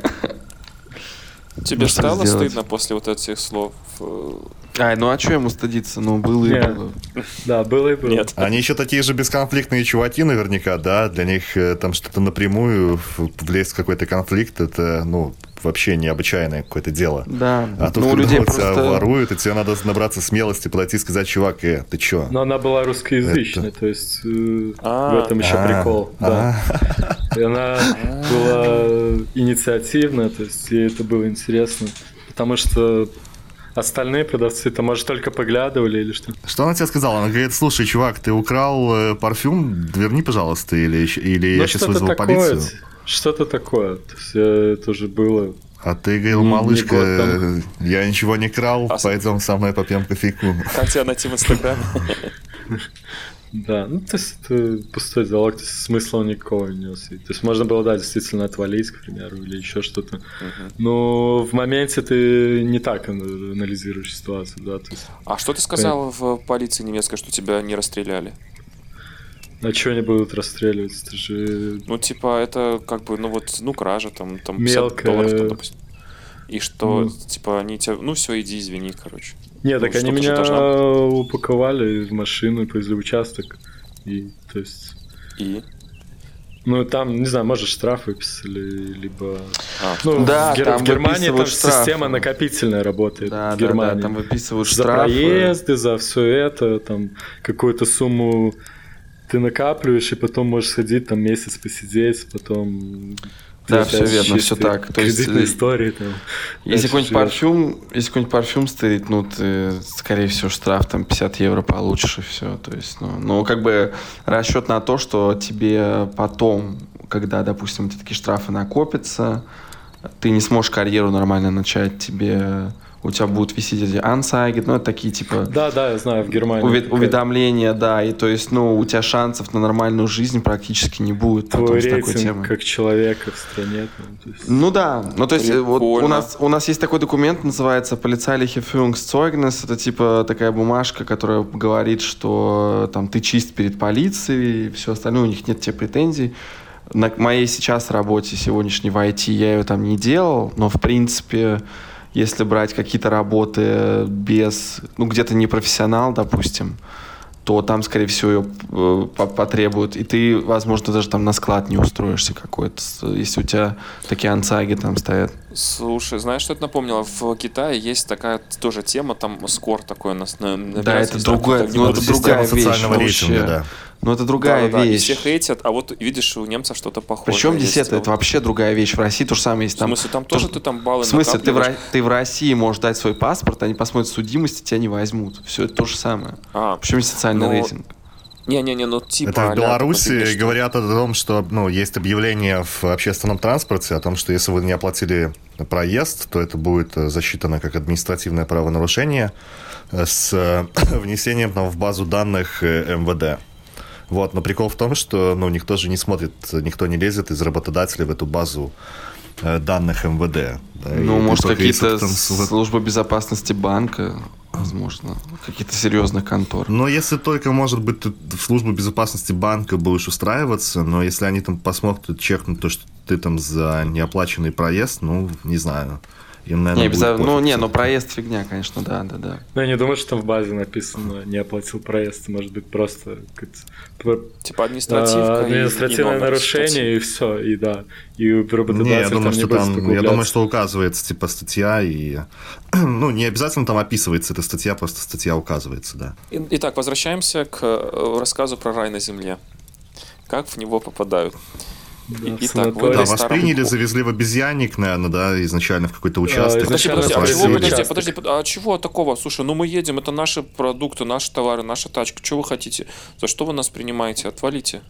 Тебе
Ну, что
стало
сделать?
стыдно после вот этих слов? э,
Ай, ну а что ему стыдиться? Ну, было и
Не.
было.
Да, было и было.
Нет.
Они еще такие же бесконфликтные чуваки наверняка, да? Для них э, там что-то напрямую влезть в какой-то конфликт, это, ну, вообще необычайное какое-то дело.
Да,
А тут,
ну у
когда
людей
у тебя
просто...
воруют, и тебе надо набраться смелости, подойти и сказать, чувак, э, ты чё?
Но она была русскоязычной, то есть э,
А,
в этом еще
А,
прикол. Да.
а.
И она была инициативная, то есть ей это было интересно. Потому что остальные продавцы там, может, только поглядывали или что.
Что она тебе сказала? Она говорит, слушай, чувак, ты украл э, парфюм, верни, пожалуйста, или, или
Ну,
я сейчас вызову
такое,
полицию.
Что-то такое. То есть э, это уже было.
А ты говорил,
не
малышка, э, я ничего не крал,
А
пойдем со мной попьем кофейку.
Как тебя найти в Инстаграме?
Да, ну то есть это пустой диалог, то есть смысла никакого не нес. То есть можно было, да, действительно отвалить, к примеру, или еще что-то. Но в моменте ты не так ан- анализируешь ситуацию, да, то есть
А что ты сказал в полиции немецкой, что тебя не расстреляли?
А что они будут расстреливать? Это же
Ну, типа, это как бы, ну вот, ну, кража, там, там 50
Мелкая.
долларов, там, допустим. И что,
Ну.
типа, они тебя, ну все, иди, извини, короче.
Нет, так
Ну,
они меня
должна
упаковали в машину и повезли в участок. И, то есть,
И?
ну, там, не знаю, может, штраф выписали, либо...
А,
Ну,
Да,
в, Гер-
там
в Германии там
штрафы.
система накопительная работает.
Да,
в
да,
Германии.
да, там выписывают
за
штрафы.
проезды, за все это, там, какую-то сумму ты накапливаешь, и потом можешь сходить, там, месяц посидеть, потом...
Да,
опять
верно,
чистые
так. То есть, э,
истории, там.
Если какой-нибудь парфюм, если какой-нибудь парфюм стырить, ну, ты, скорее всего, штраф там 50 евро получишь и все. То есть, ну, ну, как бы расчет на то, что тебе потом, когда, допустим, тебя такие штрафы накопятся, ты не сможешь карьеру нормально начать, тебе у тебя будут висеть эти ансайги, ну, это такие, типа...
Да, да, я знаю, в Германии.
Увед- уведомления, да, и то есть, ну, у тебя шансов на нормальную жизнь практически не будет
Твой
потом с
рейтинг
такой темой.
как человека в стране. ну, то есть-
Ну да, ну то есть э, вот у
Прикольно.
нас, у нас есть такой документ, называется Polizeiliche Führungszeugnis, это типа такая бумажка, которая говорит, что э, там ты чист перед полицией, и все остальное, у них нет тебе претензий. На моей сейчас работе сегодняшней в IT я ее там не делал, но в принципе, если брать какие-то работы без, ну где-то не профессионал, допустим, то там, скорее всего, ее э, по- потребуют. И ты, возможно, даже там на склад не устроишься какой-то, если у тебя такие ансаги там стоят.
Слушай, знаешь, что это напомнило? В Китае есть такая тоже тема, там скор такой нас на,
Да, это другая, ну, это другая вещь
социального рейтинга,
вообще.
да.
Ну, это другая
да, да,
вещь.
все хейтят, а вот видишь, у немцев что-то похожее.
Причем здесь это, это вообще другая вещь. В России то же самое есть.
В
Там,
смысле, там тоже ты там баллы
В смысле, ты в, ты в России можешь дать свой паспорт, они посмотрят судимость, и тебя не возьмут. Все, это то же самое.
А,
Причем есть социальный
Ну,
рейтинг.
Не-не-не, ну типа...
Это в Беларуси
ты
говорят о том, что ну, есть объявление в общественном транспорте о том, что если вы не оплатили проезд, то это будет э, засчитано как административное правонарушение э, с э, внесением там, в базу данных МВД. Вот, но прикол в том, что ну, никто же не смотрит, никто не лезет из работодателей в эту базу данных МВД. да,
Ну, может, какие-то службы безопасности банка, возможно, каких-то серьезных контор.
Но если только, может быть, ты в службу безопасности банка будешь устраиваться, но если они там посмотрят, чекнут то, что ты там за неоплаченный проезд, ну, не знаю. Им, наверное,
Не,
будет
обязательно- ну, не, ну проезд фигня, конечно, да, да, да.
Ну, я не думаю, что там в базе написано «не оплатил проезд». Может быть, просто
Типа административка
а, административное нарушение, и все, и да. И работодатель
Не, я думаю,
там
что там, я думаю, что указывается, типа, статья, и, ну, не обязательно там описывается эта статья, просто статья указывается, да.
Итак, возвращаемся к э, рассказу про рай на земле. Как в него попадают.
Да,
итак, вы
Да, восприняли,
старого-
завезли в обезьянник, наверное, да, изначально в какой-то участок.
изначально
Подожди, подожди, а
Спросили
чего, подожди, а чего такого? Слушай, ну мы едем, это наши продукты, наши товары, наша тачка. Что вы хотите? За что вы нас принимаете? Отвалите.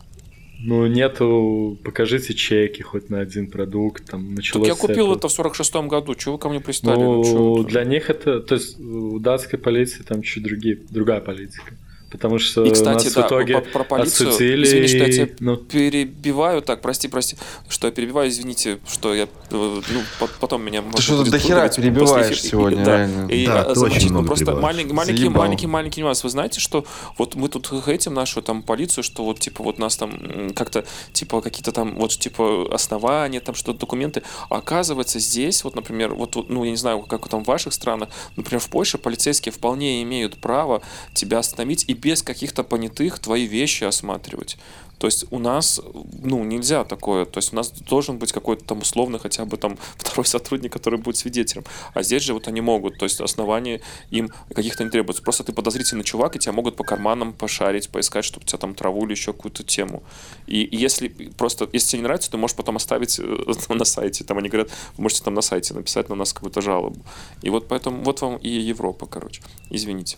Ну, нету, покажите чеки хоть на один продукт, там,
Так
началось
я
с
купил
этого.
это в 46-м году. Чего вы ко мне пристали?
Ну,
вы
для них это, то есть у датской полиции там чуть другие, другая политика. Потому что
И, кстати,
нас
да,
в итоге
про- про полицию,
отсудили.
извини, что я тебя
ну,
перебиваю, так, прости, прости, что я перебиваю, извините, что я, э, ну, по- потом меня можно
что-то дохера
выгнать
перебиваешь
после
сегодня,
да,
реально.
И,
Да,
а,
ты
замочить.
очень
Ну,
много
просто маленький, маленький, маленький, маленький нюанс. Вы знаете, что вот мы тут хейтим нашу там полицию, что вот типа вот нас там как-то типа какие-то там вот типа основания, там что-то документы. А оказывается здесь, вот, например, вот, вот, ну я не знаю, как там в ваших странах, например, в Польше полицейские вполне имеют право тебя остановить и без каких-то понятых твои вещи осматривать. То есть у нас, ну, нельзя такое. То есть у нас должен быть какой-то там условно хотя бы там второй сотрудник, который будет свидетелем. А здесь же вот они могут. То есть основания им каких-то не требуется. Просто ты подозрительный чувак, и тебя могут по карманам пошарить, поискать, чтобы тебя там траву или еще какую-то тему. И, и если просто, если тебе не нравится, ты можешь потом оставить э, на сайте. Там они говорят, вы можете там на сайте написать на нас какую-то жалобу. И вот поэтому, вот вам и Европа, короче. Извините.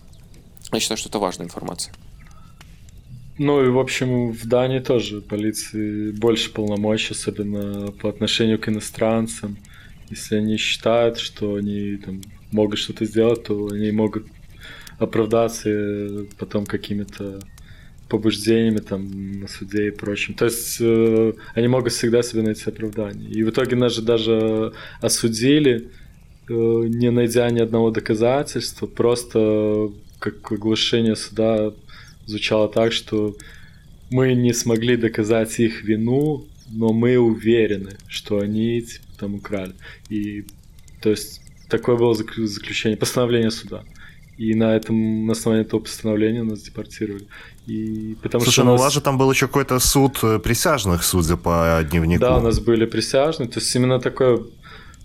Я считаю, что это важная информация.
Ну и, в общем, в Дании тоже полиции больше полномочий, особенно по отношению к иностранцам. Если они считают, что они там, могут что-то сделать, то они могут оправдаться потом какими-то побуждениями там на суде и прочим. То есть э, они могут всегда себе найти оправдание. И в итоге нас же даже осудили, э, не найдя ни одного доказательства, просто как оглашение суда звучало так, что мы не смогли доказать их вину, но мы уверены, что они типа, там украли. И то есть такое было зак- заключение, постановление суда. И на этом, на основании этого постановления нас депортировали. И потому
Слушай,
что
ну у
нас-
вас же там был еще какой-то суд э, присяжных, судя по дневнику.
Да, у нас были присяжные, то есть именно такой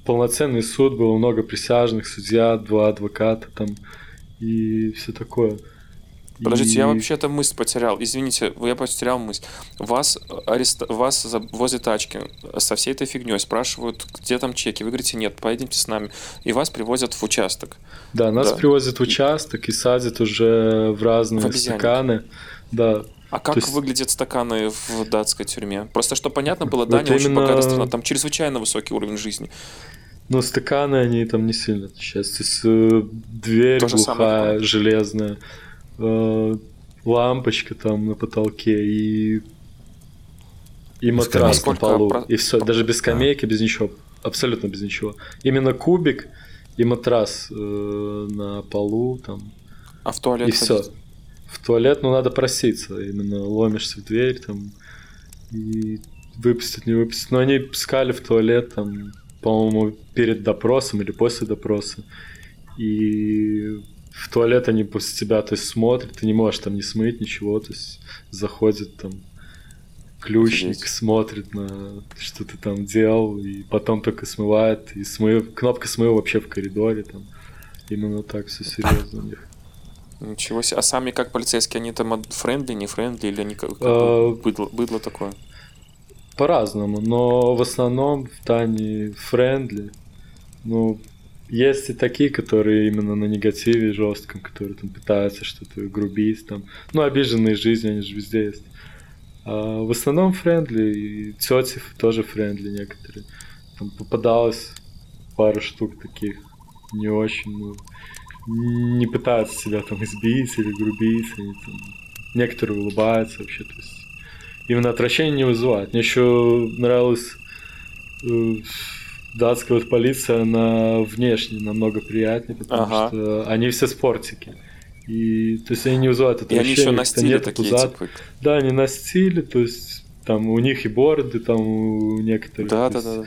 полноценный суд, было много присяжных, судья, два адвоката там и все такое.
Подождите,
И-
я вообще-то мысль потерял. Извините, я потерял мысль. Вас, арест... вас возле тачки со всей этой фигней спрашивают, где там чеки. Вы говорите, нет, поедемте с нами. И вас привозят в участок.
Да, нас
Да.
привозят в участок и садят уже в разные
В
стаканы. Да.
А как
есть-
выглядят стаканы в датской тюрьме? Просто, чтобы понятно было,
Вот
Дания очень
именно-
богатая страна. Там чрезвычайно высокий уровень жизни.
Ну, стаканы, они там не сильно отличаются. То есть э, дверь
То
глухая,
самое.
железная, э, лампочка там на потолке и и матрас на полу.
про-
И все, даже без скамейки, без ничего. Абсолютно без ничего. Именно кубик и матрас э, на полу там.
А в туалет
И все. В туалет, ну, надо проситься. Именно ломишься в дверь там и выпустить, не выпустить. Но они пускали в туалет там, по-моему, перед допросом или после допроса. И в туалет они после тебя, то есть, смотрят, ты не можешь там не смыть ничего, то есть, заходит там ключник,
Офигеть.
смотрит на что ты там делал, и потом только смывает, и смыв, кнопка смыва вообще в коридоре там. Именно так все серьезно у них.
Ничего себе. А сами как полицейские, они там friendly, не friendly, или они как, как
А,
бы быдло, быдло такое?
По-разному, но в основном-то они friendly. Ну, есть и такие, которые именно на негативе жестком, которые там пытаются что-то грубить, там. Ну, обиженные жизнью, они же везде есть. А в основном friendly, и тети тоже friendly некоторые. Там попадалось пару штук таких не очень, ну, не пытаются себя там избить или грубить, они там, некоторые улыбаются вообще, то есть именно отвращение не вызывает. Мне еще нравилась э, датская вот полиция, она внешне намного приятнее, потому
Ага.
что они все спортики. И то есть они не вызывают
И
отвращения.
они еще на стиле такие,
пузат.
типа.
Да, они на стиле, то есть там у них и бороды, там у некоторых.
Да, да, да.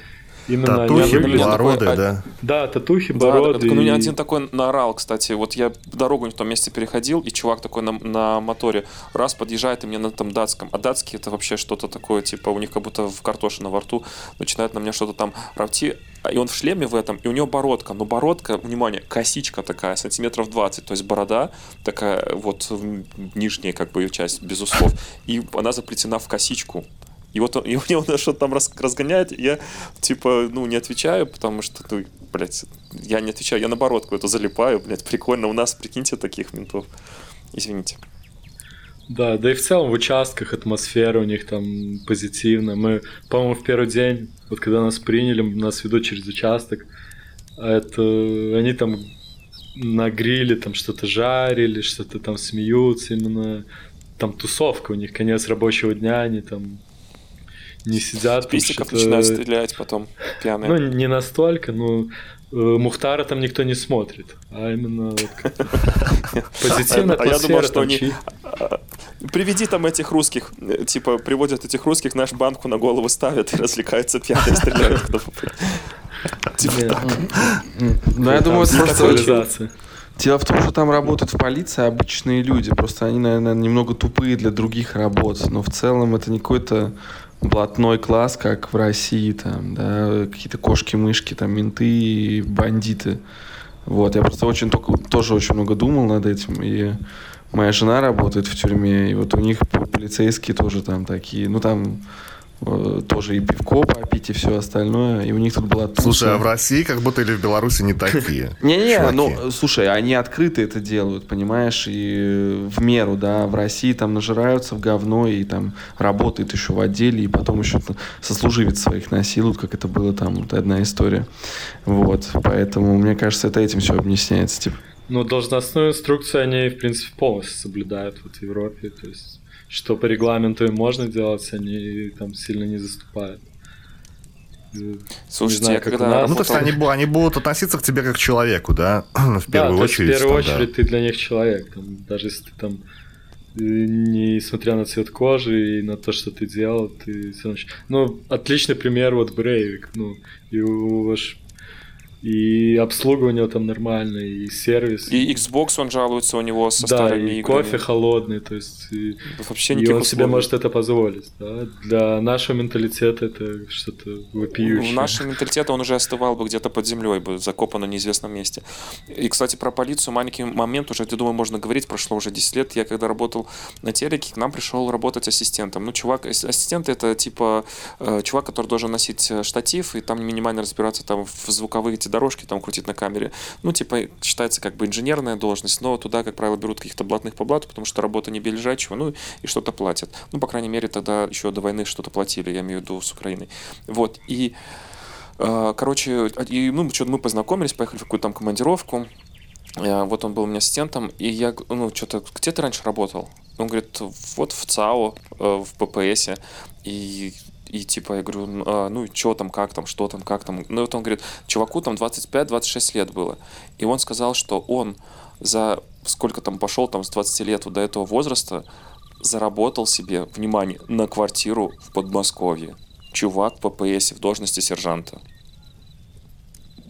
Именно они
Татухи,
такой,
бороды,
а-
да.
Да, татухи,
Да,
бороды.
так, ну, меня
и-
один такой наорал, кстати. Вот я дорогу не в том месте переходил, и чувак такой на, на моторе раз подъезжает и мне на этом датском. А датский это вообще что-то такое, типа у них как будто в картошина во рту начинает на меня что-то там равти. А, И он в шлеме в этом, и у него бородка. Но бородка, внимание, косичка такая, сантиметров 20. То есть борода такая вот нижняя как бы ее часть, без усов. И она заплетена в косичку. И вот он, и него он что-то там разгоняет, я, типа, ну, не отвечаю, потому что, ну, блядь, я не отвечаю, я на бородку это залипаю, блядь, прикольно. У нас, прикиньте, таких ментов. Извините.
Да, да и в целом в участках атмосфера у них там позитивная. Мы, по-моему, в первый день, вот когда нас приняли, нас ведут через участок, а это они там на гриле там что-то жарили, что-то там смеются, именно там тусовка у них, конец рабочего дня, они там не сидят.
С пистиков начинают стрелять потом, пьяные.
Ну, не настолько, но э, Мухтара там никто не смотрит, а именно вот позитивная
А я думал,
атмосфера,
что они-
чи-
Приведи там этих русских, э, типа, приводят этих русских, наш банку на голову ставят и развлекаются пьяные, стреляют. Типа так.
Ну, я думаю, это просто. Дело в том, что там работают в полиции обычные люди. Просто они, наверное, немного тупые для других работ. Но в целом это не какой-то блатной класс, как в России, там, да, какие-то кошки-мышки, там, менты бандиты. Вот, я просто очень только, тоже очень много думал над этим, и моя жена работает в тюрьме, и вот у них полицейские тоже там такие, ну, там тоже и пивко попить, и все остальное, и у них тут была туса.
Слушай, а в России как будто или в Беларуси не такие.
Не-не, ну, слушай, они открыто это делают, понимаешь, и в меру, да, в России там нажираются в говно и там работают еще в отделе, и потом еще сослуживец своих насилуют, как это было там, вот одна история. Вот, поэтому, мне кажется, это этим все объясняется, типа.
Ну, должностную инструкцию они, в принципе, полностью соблюдают вот в Европе. То есть, что по регламенту им можно делать, они там сильно не заступают. Э,
Слушайте,
знаю,
я
как
когда
нас.
Ну, то есть они, они будут относиться к тебе как к человеку, да? В
Да,
первую
то есть,
очередь.
в первую
там, да.
очередь ты для них человек. Там, даже если ты там э, несмотря на цвет кожи и на то, что ты делал, ты все равно... Ну, отличный пример вот Брейвик, ну, и у ваш... И него там нормальная, и сервис.
И Xbox, он жалуется у него со
да,
старыми
и
играми.
кофе холодный, то есть... И,
Вообще
и он себе
условий.
может это позволить, да? Для нашего менталитета это что-то вопиющее.
В нашем менталитете он уже остывал бы где-то под землей, бы закопан на неизвестном месте. И, кстати, про полицию маленький момент, уже, я думаю, можно говорить, прошло уже 10 лет. Я когда работал на телеке, к нам пришел работать ассистентом. Ну, чувак, ас- ассистент это типа э, чувак, который должен носить э, штатив и там минимально разбираться там в звуковые эти дорожки, там крутить на камере. Ну, типа, считается как бы инженерная должность, но туда, как правило, берут каких-то блатных по блату, потому что работа не лежачего, ну, и что-то платят. Ну, по крайней мере, тогда еще до войны что-то платили, я имею в виду с Украиной. Вот, и Э, короче, и, ну, что мы познакомились, поехали в какую-то там командировку. Э, вот он был у меня ассистентом, и я, ну, что-то, где ты раньше работал? Он говорит, вот в ЦАО, в ППСе. И и типа я говорю, а, ну что там, как там, что там, как там. Ну вот он говорит, чуваку там 25-26 лет было. И он сказал, что он за сколько там пошел, там с 20 лет вот до этого возраста, заработал себе, внимание, на квартиру в Подмосковье. Чувак по ПС в должности сержанта.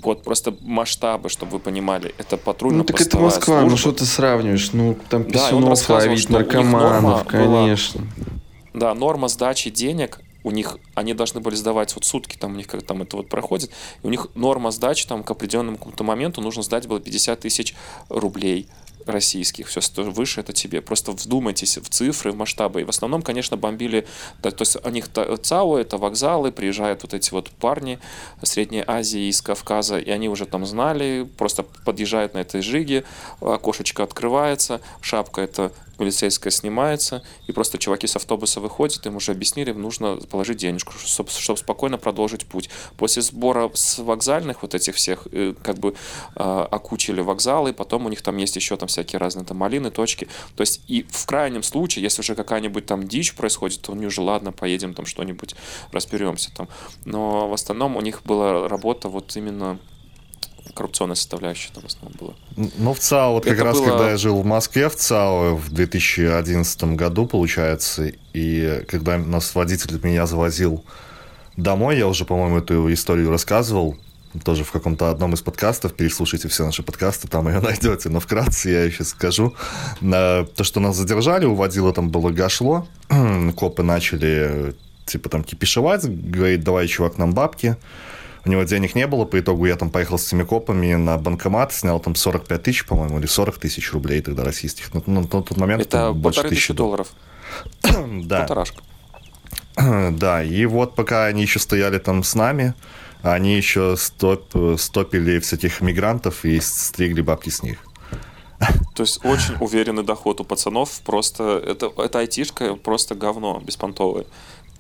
Вот просто масштабы, чтобы вы понимали. Это патрульно
Ну так это Москва, ну, служба. ну что ты сравниваешь? Ну там писюнов да, ловить, наркоманов, конечно. Была,
да, норма сдачи денег у них, они должны были сдавать вот сутки, там у них как там это вот проходит, и у них норма сдачи там к определенному какому-то моменту нужно сдать было 50 тысяч рублей российских, все выше это тебе. Просто вдумайтесь в цифры, в масштабы. И в основном, конечно, бомбили, да, то есть у них ЦАО, это вокзалы, приезжают вот эти вот парни Средней Азии, из Кавказа, и они уже там знали, просто подъезжают на этой жиге, окошечко открывается, шапка это полицейская снимается, и просто чуваки с автобуса выходят, им уже объяснили, им нужно положить денежку, чтобы, чтобы спокойно продолжить путь. После сбора с вокзальных вот этих всех, э, как бы э, окучили вокзалы, потом у них там есть еще там всякие разные там малины, точки. То есть и в крайнем случае, если уже какая-нибудь там дичь происходит, то ну уже ладно, поедем там что-нибудь разберемся там. Но в основном у них была работа вот именно коррупционная составляющая там в основном была.
Ну, в ЦАО, вот как раз было... когда я жил в Москве, в ЦАО в 2011 году, получается, и когда нас водитель меня завозил домой, я уже, по-моему, эту историю рассказывал, тоже в каком-то одном из подкастов, переслушайте все наши подкасты, там ее найдете, но вкратце я еще скажу. То, что нас задержали, у водила там было гашло, копы начали типа там кипишевать, говорит, давай, чувак, нам бабки, у него денег не было, по итогу я там поехал с этими копами на банкомат, снял там 45 тысяч, по-моему, или 40 тысяч рублей тогда российских. Ну, на, на тот момент
это больше тысячи долларов.
да. Полторашка. да, и вот пока они еще стояли там с нами, они еще стоп, стопили всяких мигрантов и стригли бабки с них.
То есть очень уверенный доход у пацанов. Просто это, это айтишка просто говно беспонтовое.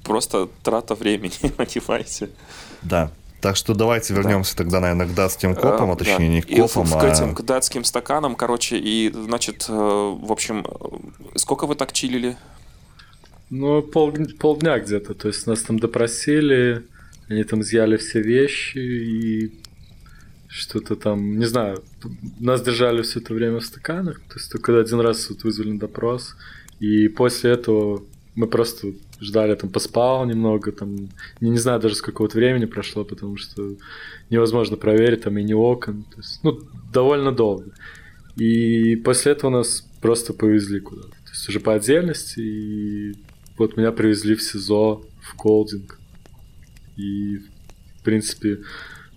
Просто трата времени, понимаете?
Да. Так что давайте вернемся да. тогда, наверное, к датским э, копам, а точнее да. не к копам,
и а... к этим, к датским стаканам, короче, и, значит, э, в общем, э, сколько вы так чилили?
Ну, пол, полдня где-то, то есть нас там допросили, они там изъяли все вещи и что-то там, не знаю, нас держали все это время в стаканах, то есть только один раз вот вызвали на допрос, и после этого мы просто ждали, там поспал немного, там, не, не знаю даже сколько вот времени прошло, потому что невозможно проверить, там и не окон, то есть, ну, довольно долго. И после этого нас просто повезли куда-то, то есть уже по отдельности, и вот меня привезли в СИЗО, в Колдинг, и, в принципе,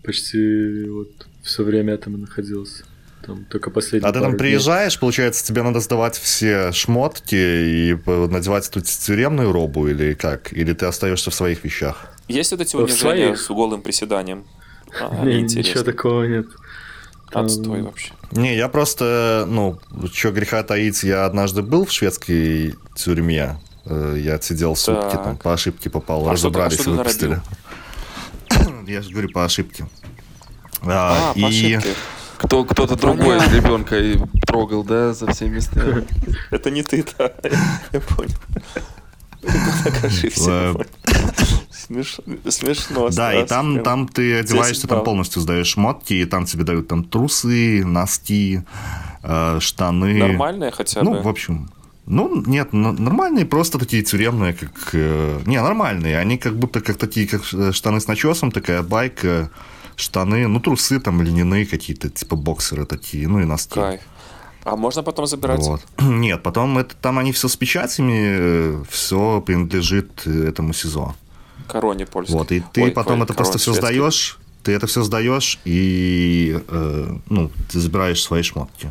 почти вот все время я там и находился. Там только последний.
А ты там дней. приезжаешь, получается, тебе надо сдавать все шмотки и надевать тут тюремную робу или как? Или ты остаешься в своих вещах?
Есть вот эти унижения с голым приседанием?
А, не, ничего такого нет.
Отстой вообще.
Не, я просто, ну, что греха таить, я однажды был в шведской тюрьме. Э, я отсидел сутки, так. там по ошибке попал, а разобрались и выпустили. Я же говорю, по ошибке.
А, а и... по ошибке.
Кто, кто-то другой из ребенка и трогал, да, за все места.
Это не ты, да. Я понял. Так ошибся. Смешно.
Да, и там, там ты одеваешься, там полностью сдаешь шмотки, и там тебе дают там трусы, носки, э, штаны.
Нормальные хотя
бы? Ну, в общем, ну, нет, нормальные, просто такие тюремные, как... Э, не, нормальные. Они как будто как такие, как штаны с начесом, такая байка штаны, ну, трусы там льняные какие-то, типа боксеры такие, ну и носки. Кайф.
А можно потом забирать? Вот.
Нет, потом это, там они все с печатями, все принадлежит этому СИЗО.
Короне польской.
Вот, и ты ой, потом ой, это просто все сдаешь, ты это все сдаешь и, э, ну, ты забираешь свои шмотки.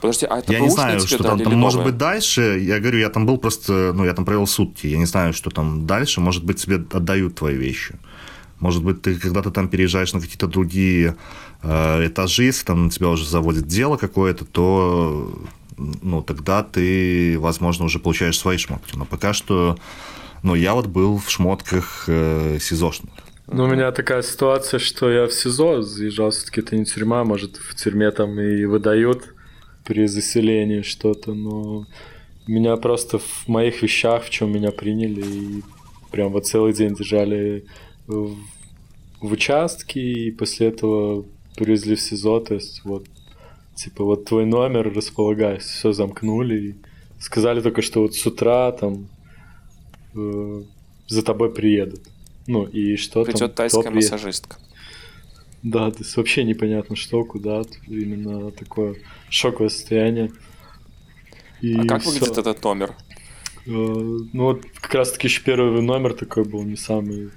Подожди, а это
Я не знаю, что там, там может быть дальше. Я говорю, я там был просто, ну, я там провел сутки. Я не знаю, что там дальше. Может быть, тебе отдают твои вещи. Может быть, ты когда-то там переезжаешь на какие-то другие э, этажи, если там тебя уже заводит дело какое-то, то ну, тогда ты, возможно, уже получаешь свои шмотки. Но пока что, ну, я вот был в шмотках э, СИЗОшных.
Ну, у меня такая ситуация, что я в СИЗО заезжал, все-таки это не тюрьма, может, в тюрьме там и выдают при заселении что-то, но меня просто в моих вещах, в чем меня приняли, и прям вот целый день держали в, в участке, и после этого привезли в СИЗО, то есть вот, типа, вот твой номер, располагайся, все замкнули, и сказали только, что вот с утра там э, за тобой приедут. Ну и что
Придет
там?
тайская
кто
массажистка.
Да, то есть вообще непонятно что, куда, именно такое шоковое состояние. И
а как
всё.
выглядит этот номер?
Э, Ну вот как раз таки еще первый номер такой был не самый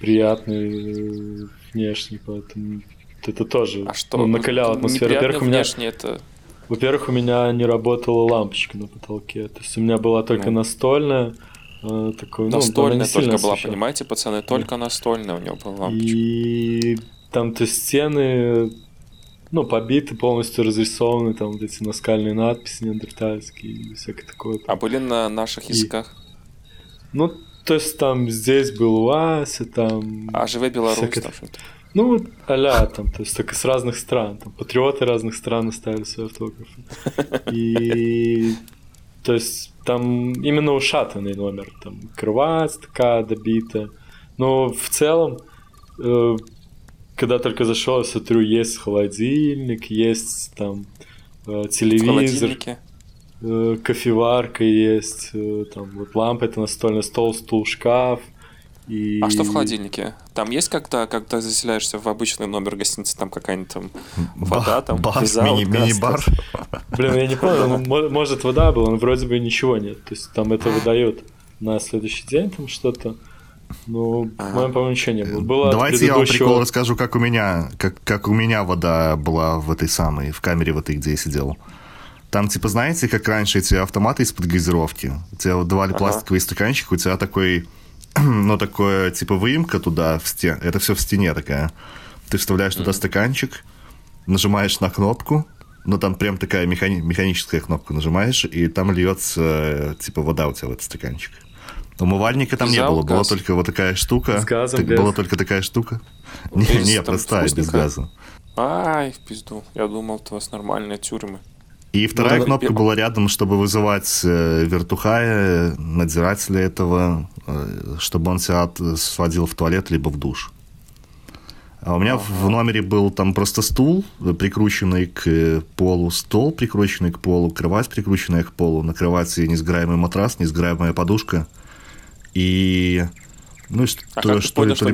приятный э, внешний, поэтому это тоже
А что?
ну, накаляло атмосферу. Во-первых, у меня,
внешне это...
во-первых, у меня не работала лампочка на потолке, то есть у меня была только
Ну.
настольная, э, такой, ну,
Настольная
сильно
только была,
освещала.
понимаете, пацаны? Только настольная у него была лампочка.
И там-то стены, ну, побиты, полностью разрисованы, там вот эти наскальные надписи неандертальские и всякое такое.
А были на наших
И-
языках?
Ну, то есть там здесь был Вася, там...
А живе Беларусь
всякое-
там что-то.
Ну, вот а там, то есть только с разных стран. Там патриоты разных стран оставили свои автографы. И... То есть там именно ушатанный номер. Там кровать такая добита. Но в целом, э, когда только зашел, я смотрю, есть холодильник, есть там э,
В
телевизор,
холодильнике.
Э, кофеварка есть, э, там вот лампа, это настольный стол, стул, шкаф. И...
А что в холодильнике? Там есть когда, когда заселяешься в обычный номер гостиницы, там какая-нибудь там вода, там
бар, мини, мини-бар.
Блин, я не помню, ну, мо- может вода была, но вроде бы ничего нет. То есть там это выдают на следующий день там что-то. Ну,
Ага.
по-моему, по-моему, ничего не было. Было
Давайте я вам
предыдущего-
прикол расскажу, как у меня, как, как у меня вода была в этой самой, в камере в этой, где я сидел. Там, типа, знаете, как раньше эти автоматы из-под газировки? Тебе вот давали
Ага.
пластиковый стаканчик, у тебя такой, ну, такое, типа, выемка туда, в стен... это все в стене такая. Ты вставляешь туда стаканчик, нажимаешь на кнопку, ну, там прям такая механи- механическая кнопка нажимаешь, и там льется, типа, вода у тебя в этот стаканчик. Умывальника там не
Взял
было, была
газ?
только вот такая штука.
С газом,
Так
без?
Была только такая штука. Не,
Без,
не,
там,
простая, без газа.
Ай, в пизду. Я думал, у вас нормальные тюрьмы.
И вторая
Ну,
кнопка
и-
была рядом, чтобы вызывать э, вертухая, надзирателя этого, э, чтобы он тебя от- сводил в туалет либо в душ. А у меня в- в номере был там просто стул, э, прикрученный к полу, стол, прикрученный к полу, кровать, прикрученная к полу, на кровати несгораемый матрас, несгораемая подушка. И... Ну, что,
А как ты
что ли,
понял, что
то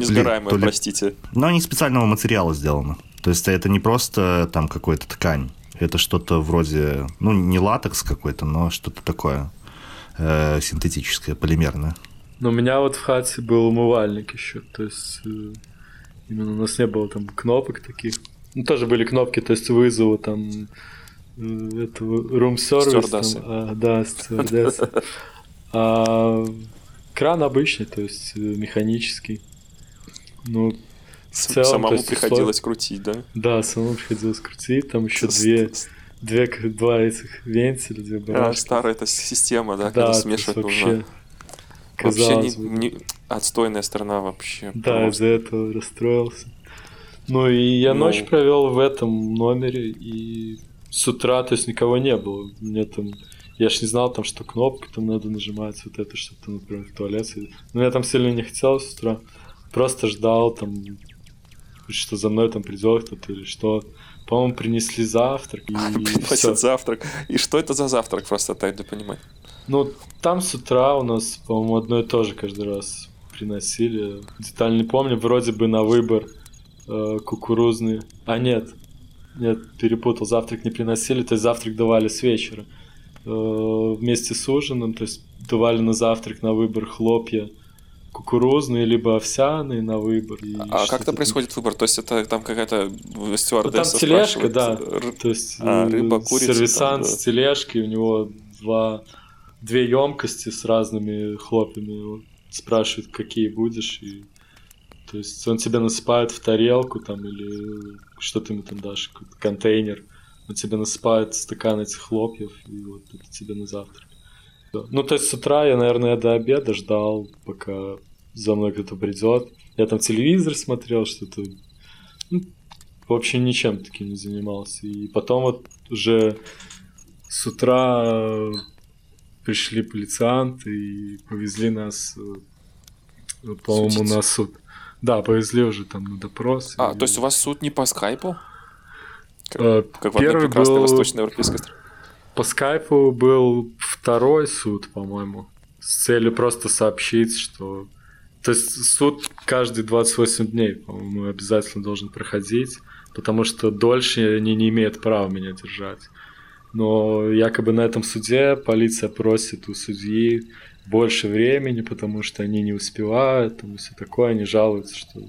ли
простите?
но они из специального материала сделаны. То есть это не просто там какая-то ткань. Это что-то вроде, ну, не латекс какой-то, но что-то такое э, синтетическое, полимерное.
Но у меня вот в хате был умывальник еще. То есть э, именно у нас не было там кнопок таких. Ну, тоже были кнопки, то есть вызова там э, этого room service. Там, а, да, стюардессы. А кран обычный, то есть э, механический. Ну, целом,
Самому
есть
приходилось крутить, да?
Да, самому приходилось крутить. Там еще две, две, два этих вентиля, две
А,
барашки.
старая эта система, да,
Да,
когда смешивать
вообще,
нужно. Вообще не, не- отстойная страна вообще.
Да,
просто.
из-за этого расстроился. Ну и я
Ну.
ночь провел в этом номере, и с утра, то есть никого не было. Мне там, я ж не знал там, что кнопку там надо нажимать, вот это, что-то, например, в туалет. Но я там сильно не хотел с утра. Просто ждал там, что за мной там придет кто-то или что. По-моему, принесли завтрак. И
Приносит
всё.
завтрак. И что это за завтрак, просто так для понимания?
Ну, там с утра у нас, по-моему, одно и то же каждый раз приносили. Детально не помню, вроде бы на выбор э, кукурузный. А нет, нет, перепутал, завтрак не приносили, то есть завтрак давали с вечера. Э, вместе с ужином, то есть давали на завтрак на выбор хлопья кукурузные, либо овсяные на выбор.
А как это
там.
происходит выбор? То есть это там какая-то стюардесса
там тележка, да.
р-
То есть
А,
э,
рыба, курица
сервисант
там, да.
с тележкой, у него два, две емкости с разными хлопьями. Он спрашивает, какие будешь, и то есть он тебе насыпает в тарелку там или что ты ему там дашь, контейнер. Он тебе насыпает стакан этих хлопьев, и вот это тебе на завтрак. Ну, то есть с утра я, наверное, до обеда ждал, пока за мной кто-то придет. Я там телевизор смотрел, что-то... Ну, вообще ничем таким не занимался. И потом вот уже с утра пришли полицианты и повезли нас, э, по-моему, на суд. Да, повезли уже там на допрос.
А,
и...
то есть у вас суд не по скайпу?
Как, э, как первый в был... восточноевропейской стране? По скайпу был второй суд, по-моему, с целью просто сообщить, что... То есть суд каждые 28 дней, по-моему, обязательно должен проходить, потому что дольше они не имеют права меня держать. Но якобы на этом суде полиция просит у судьи больше времени, потому что они не успевают, там, все такое, они жалуются, что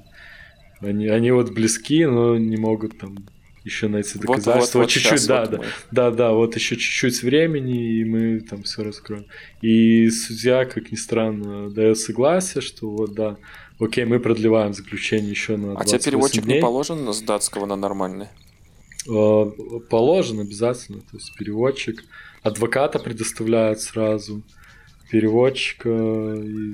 они, они вот близки, но не могут там еще найти доказательства. Вот, вот, вот чуть-чуть, да, вот да, мы. да, да, вот еще чуть-чуть времени, и мы там все раскроем. И судья, как ни странно, дает согласие, что вот да, окей, мы продлеваем заключение еще на
А тебе переводчик дней. не положен с датского на нормальный?
Э, положен обязательно, то есть переводчик. Адвоката предоставляют сразу, переводчика и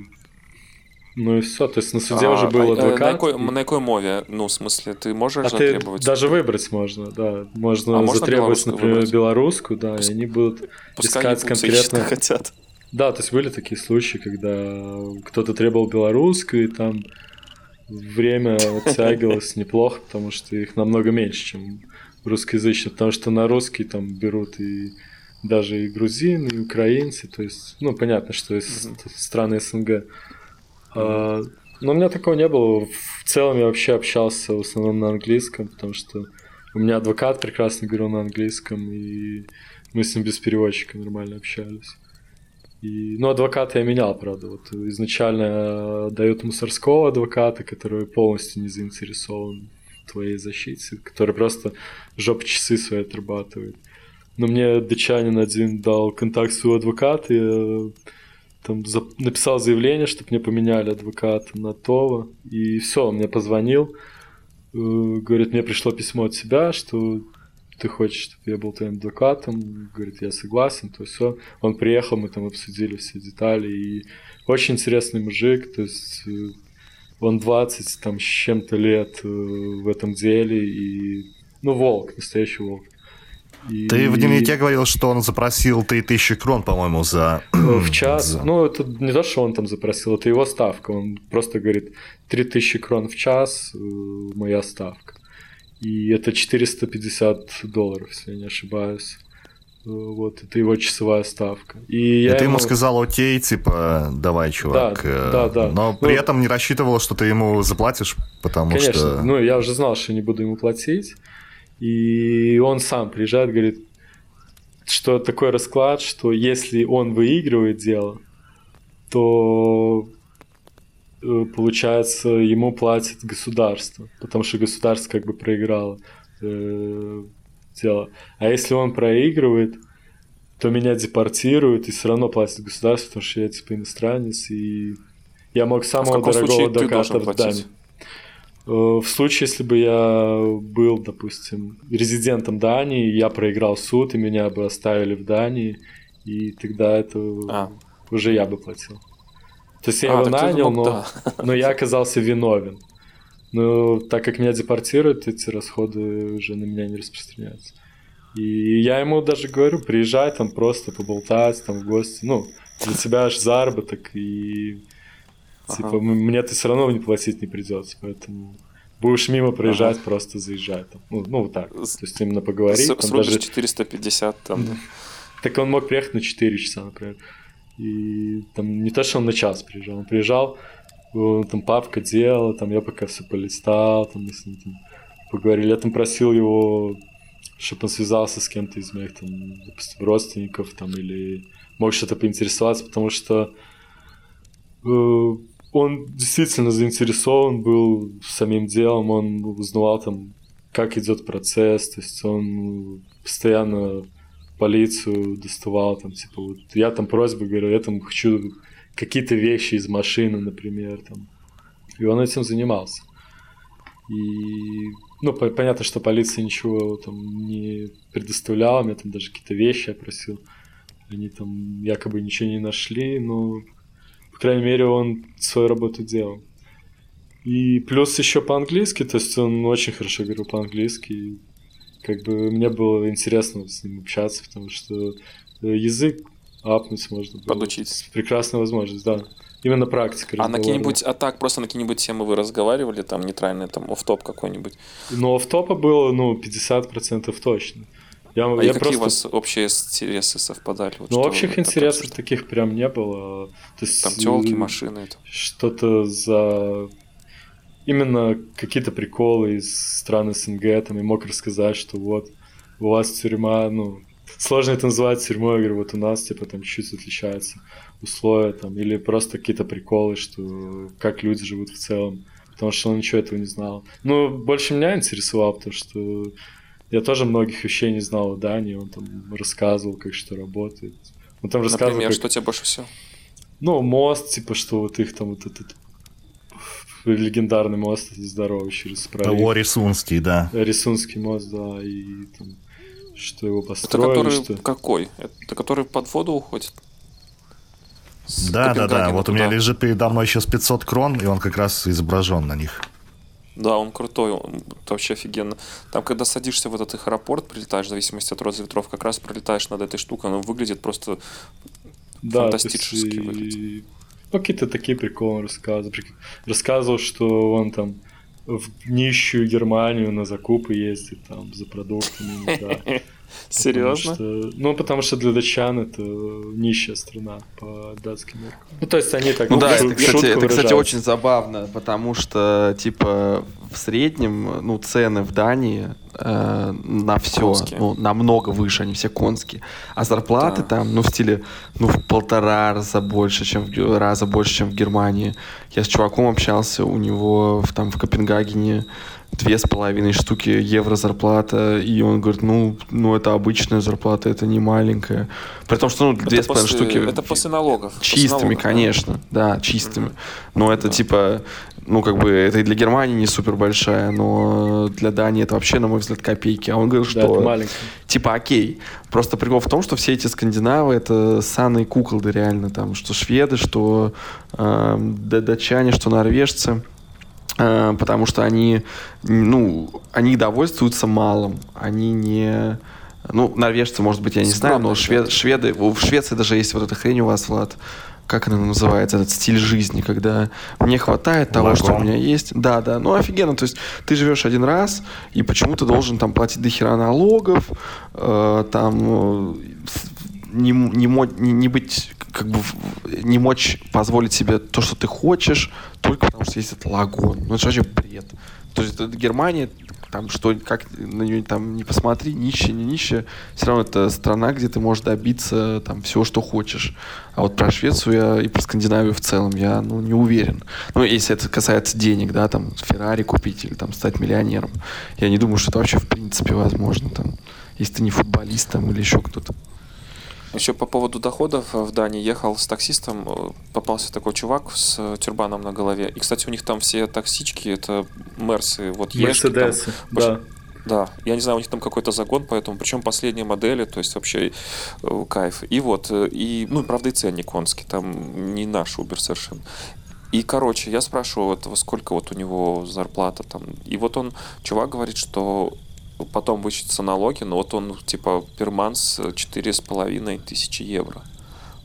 ну и все, то есть на суде а, уже был адвокат.
На какой, на какой мове? Ну, в смысле, ты можешь а затребовать?
Ты даже выбрать можно, да. Можно а затребовать, можно например, выбрать? белорусскую, да, Пуск... и они будут Пускай искать конкретно...
хотят.
Да, то есть были такие случаи, когда кто-то требовал белорусскую, и там время оттягивалось неплохо, потому что их намного меньше, чем русскоязычных, потому что на русский там берут и даже и грузины, и украинцы, то есть, ну, понятно, что из mm-hmm. страны СНГ. А, но у меня такого не было. В целом я вообще общался в основном на английском, потому что у меня адвокат прекрасно говорил на английском, и мы с ним без переводчика нормально общались. И, ну, адвоката я менял, правда. Вот изначально дают мусорского адвоката, который полностью не заинтересован в твоей защите, который просто жоп часы свои отрабатывает. Но мне датчанин один дал контакт своего адвоката, и там за... написал заявление, чтобы мне поменяли адвоката на Това, и все, он мне позвонил, э, говорит, мне пришло письмо от себя, что ты хочешь, чтобы я был твоим адвокатом, говорит, я согласен, то все. Он приехал, мы там обсудили все детали, и очень интересный мужик, то есть э, он 20 там с чем-то лет э, в этом деле, и, ну, волк, настоящий волк.
И... Ты в дневнике говорил, что он запросил 3000 крон, по-моему, за...
В час. За... Ну, это не то, что он там запросил, это его ставка. Он просто говорит, 3000 крон в час, э, моя ставка. И это 450 долларов, если я не ошибаюсь. Э, вот, это его часовая ставка. И,
и ты ему сказал, окей, типа, давай, чувак. Да, да, да. Но ну, при этом не рассчитывал, что ты ему заплатишь, потому
конечно,
что...
Конечно, ну, я уже знал, что не буду ему платить. И он сам приезжает, говорит, что такой расклад, что если он выигрывает дело, то э, получается ему платит государство, потому что государство как бы проиграло э, дело. А если он проигрывает, то меня депортируют и все равно платит государство, потому что я типа иностранец и я мог самого а дорогого адвоката в Дании. Э, в случае, если бы я был, допустим, резидентом Дании, я проиграл суд, и меня бы оставили в Дании, и тогда это а. уже я бы платил. То есть я а, его нанял, мог, но, да. но я оказался виновен. Но так как меня депортируют, эти расходы уже на меня не распространяются. И я ему даже говорю, приезжай там просто поболтать, там в гости. Ну, для тебя аж заработок, и Типа, ага. мне ты все равно не платить не придется, поэтому будешь мимо проезжать, ага. просто заезжай там. Ну, ну, вот так. То есть именно поговорить. С,
там даже 450 там. Да.
Так он мог приехать на 4 часа, например. И там не то, что он на час приезжал, он приезжал, там папка делала, там я пока все полистал, там мы с ним там поговорили. Я там просил его, чтобы он связался с кем-то из моих там, допустим, родственников там или мог что-то поинтересоваться, потому что э, он действительно заинтересован был самим делом, он узнавал там, как идет процесс, то есть он постоянно полицию доставал, там, типа, вот я там просьбы говорю, я там хочу какие-то вещи из машины, например, там. И он этим занимался. И, ну, по- понятно, что полиция ничего там не предоставляла, мне там даже какие-то вещи я просил. Они там якобы ничего не нашли, но по крайней мере, он свою работу делал. И плюс еще по-английски, то есть он очень хорошо говорил по-английски. Как бы мне было интересно с ним общаться, потому что язык апнуть можно было.
Подучить.
Прекрасная возможность, да. Именно практика.
А на какие-нибудь, а так просто на какие-нибудь темы вы разговаривали, там нейтральный, там оф-топ какой-нибудь?
Ну, оф-топа было, ну, 50% точно.
Я, а я какие просто... у вас общие интересы совпадали?
Вот ну, общих интересов что... таких прям не было. То есть,
там телки, машины. Это.
Что-то за именно какие-то приколы из стран СНГ, там, и мог рассказать, что вот у вас тюрьма, ну, сложно это называть тюрьмой, я говорю, вот у нас, типа, там чуть-чуть отличаются условия, там, или просто какие-то приколы, что как люди живут в целом, потому что он ничего этого не знал. Ну, больше меня интересовало, потому что я тоже многих вещей не знал о Дании, он там рассказывал, как что работает. Он там рассказывал,
Например,
как...
что тебе больше всего?
Ну, мост, типа, что вот их там вот этот легендарный мост здоровый через
пролив. О, Рисунский, да.
Рисунский мост, да, и там, что его построили.
Это который
что...
какой? Это который под воду уходит?
С да, да, да. Вот туда. у меня лежит передо мной сейчас 500 крон, и он как раз изображен на них.
Да, он крутой, он вообще офигенно. Там, когда садишься в этот их аэропорт, прилетаешь, в зависимости от рода ветров, как раз пролетаешь над этой штукой, она выглядит просто да, фантастически.
Есть, выглядит. Ну, какие-то такие приколы рассказывал. Рассказывал, что он там в нищую Германию на закупы ездит там за продуктами. Да.
Серьезно?
Потому что, ну, потому что для датчан это нищая страна по датским меркам. Ну, то есть они так
Ну да, это, кстати, это, кстати, очень забавно, потому что, типа, в среднем, ну, цены в Дании э, на все, ну, намного выше, они все конские. А зарплаты да. там, ну, в стиле, ну, в полтора раза больше, чем в, раза больше, чем в Германии. Я с чуваком общался, у него в, там в Копенгагене две с половиной штуки евро зарплата, и он говорит, ну, ну это обычная зарплата, это не маленькая. При том, что, ну, две с половиной штуки...
Это после налогов.
Чистыми,
после налогов,
конечно, да, да чистыми. Но это да. типа, ну, как бы, это и для Германии не супер большая, но для Дании это вообще, на мой взгляд, копейки. А он говорил, что... Да, типа, окей. Просто прикол в том, что все эти скандинавы это санные куколды реально, там, что шведы, что э, датчане, что норвежцы потому что они, ну, они довольствуются малым, они не... Ну, норвежцы, может быть, я не знаю, но швед, шведы... В Швеции даже есть вот эта хрень у вас, Влад, как она называется, этот стиль жизни, когда мне хватает того, Вагон. что у меня есть. Да, да, ну офигенно, то есть ты живешь один раз, и почему ты должен там платить до хера налогов, э, там э, не, не, не, не быть как бы не мочь позволить себе то, что ты хочешь, только потому что есть этот лагон. Ну, это вообще бред. То есть это Германия, там что, как на нее там не посмотри, нищая, не нищая, все равно это страна, где ты можешь добиться там всего, что хочешь. А вот про Швецию я и про Скандинавию в целом я ну, не уверен. Ну, если это касается денег, да, там Феррари купить или там стать миллионером. Я не думаю, что это вообще в принципе возможно там, если ты не футболист там или еще кто-то.
Еще по поводу доходов в Дании ехал с таксистом, э, попался такой чувак с тюрбаном на голове. И, кстати, у них там все таксички, это Мерсы, вот
Мерседесы, да.
Да, я не знаю, у них там какой-то загон, поэтому, причем последние модели, то есть вообще э, кайф. И вот, э, и, ну, правда, и ценник конский, там не наш Uber совершенно. И, короче, я спрашиваю, вот, сколько вот у него зарплата там. И вот он, чувак говорит, что потом вычтутся налоги, но вот он типа перманс четыре с половиной тысячи евро.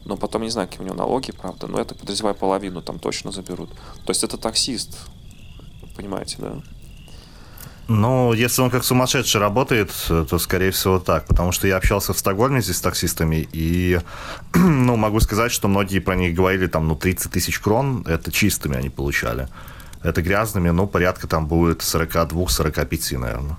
Но потом не знаю, какие у него налоги, правда. Но это, подозреваю, половину там точно заберут. То есть это таксист. Понимаете, да?
Ну, если он как сумасшедший работает, то, скорее всего, так. Потому что я общался в Стокгольме здесь с таксистами, и, ну, могу сказать, что многие про них говорили, там, ну, 30 тысяч крон, это чистыми они получали. Это грязными, ну, порядка там будет 42-45, наверное.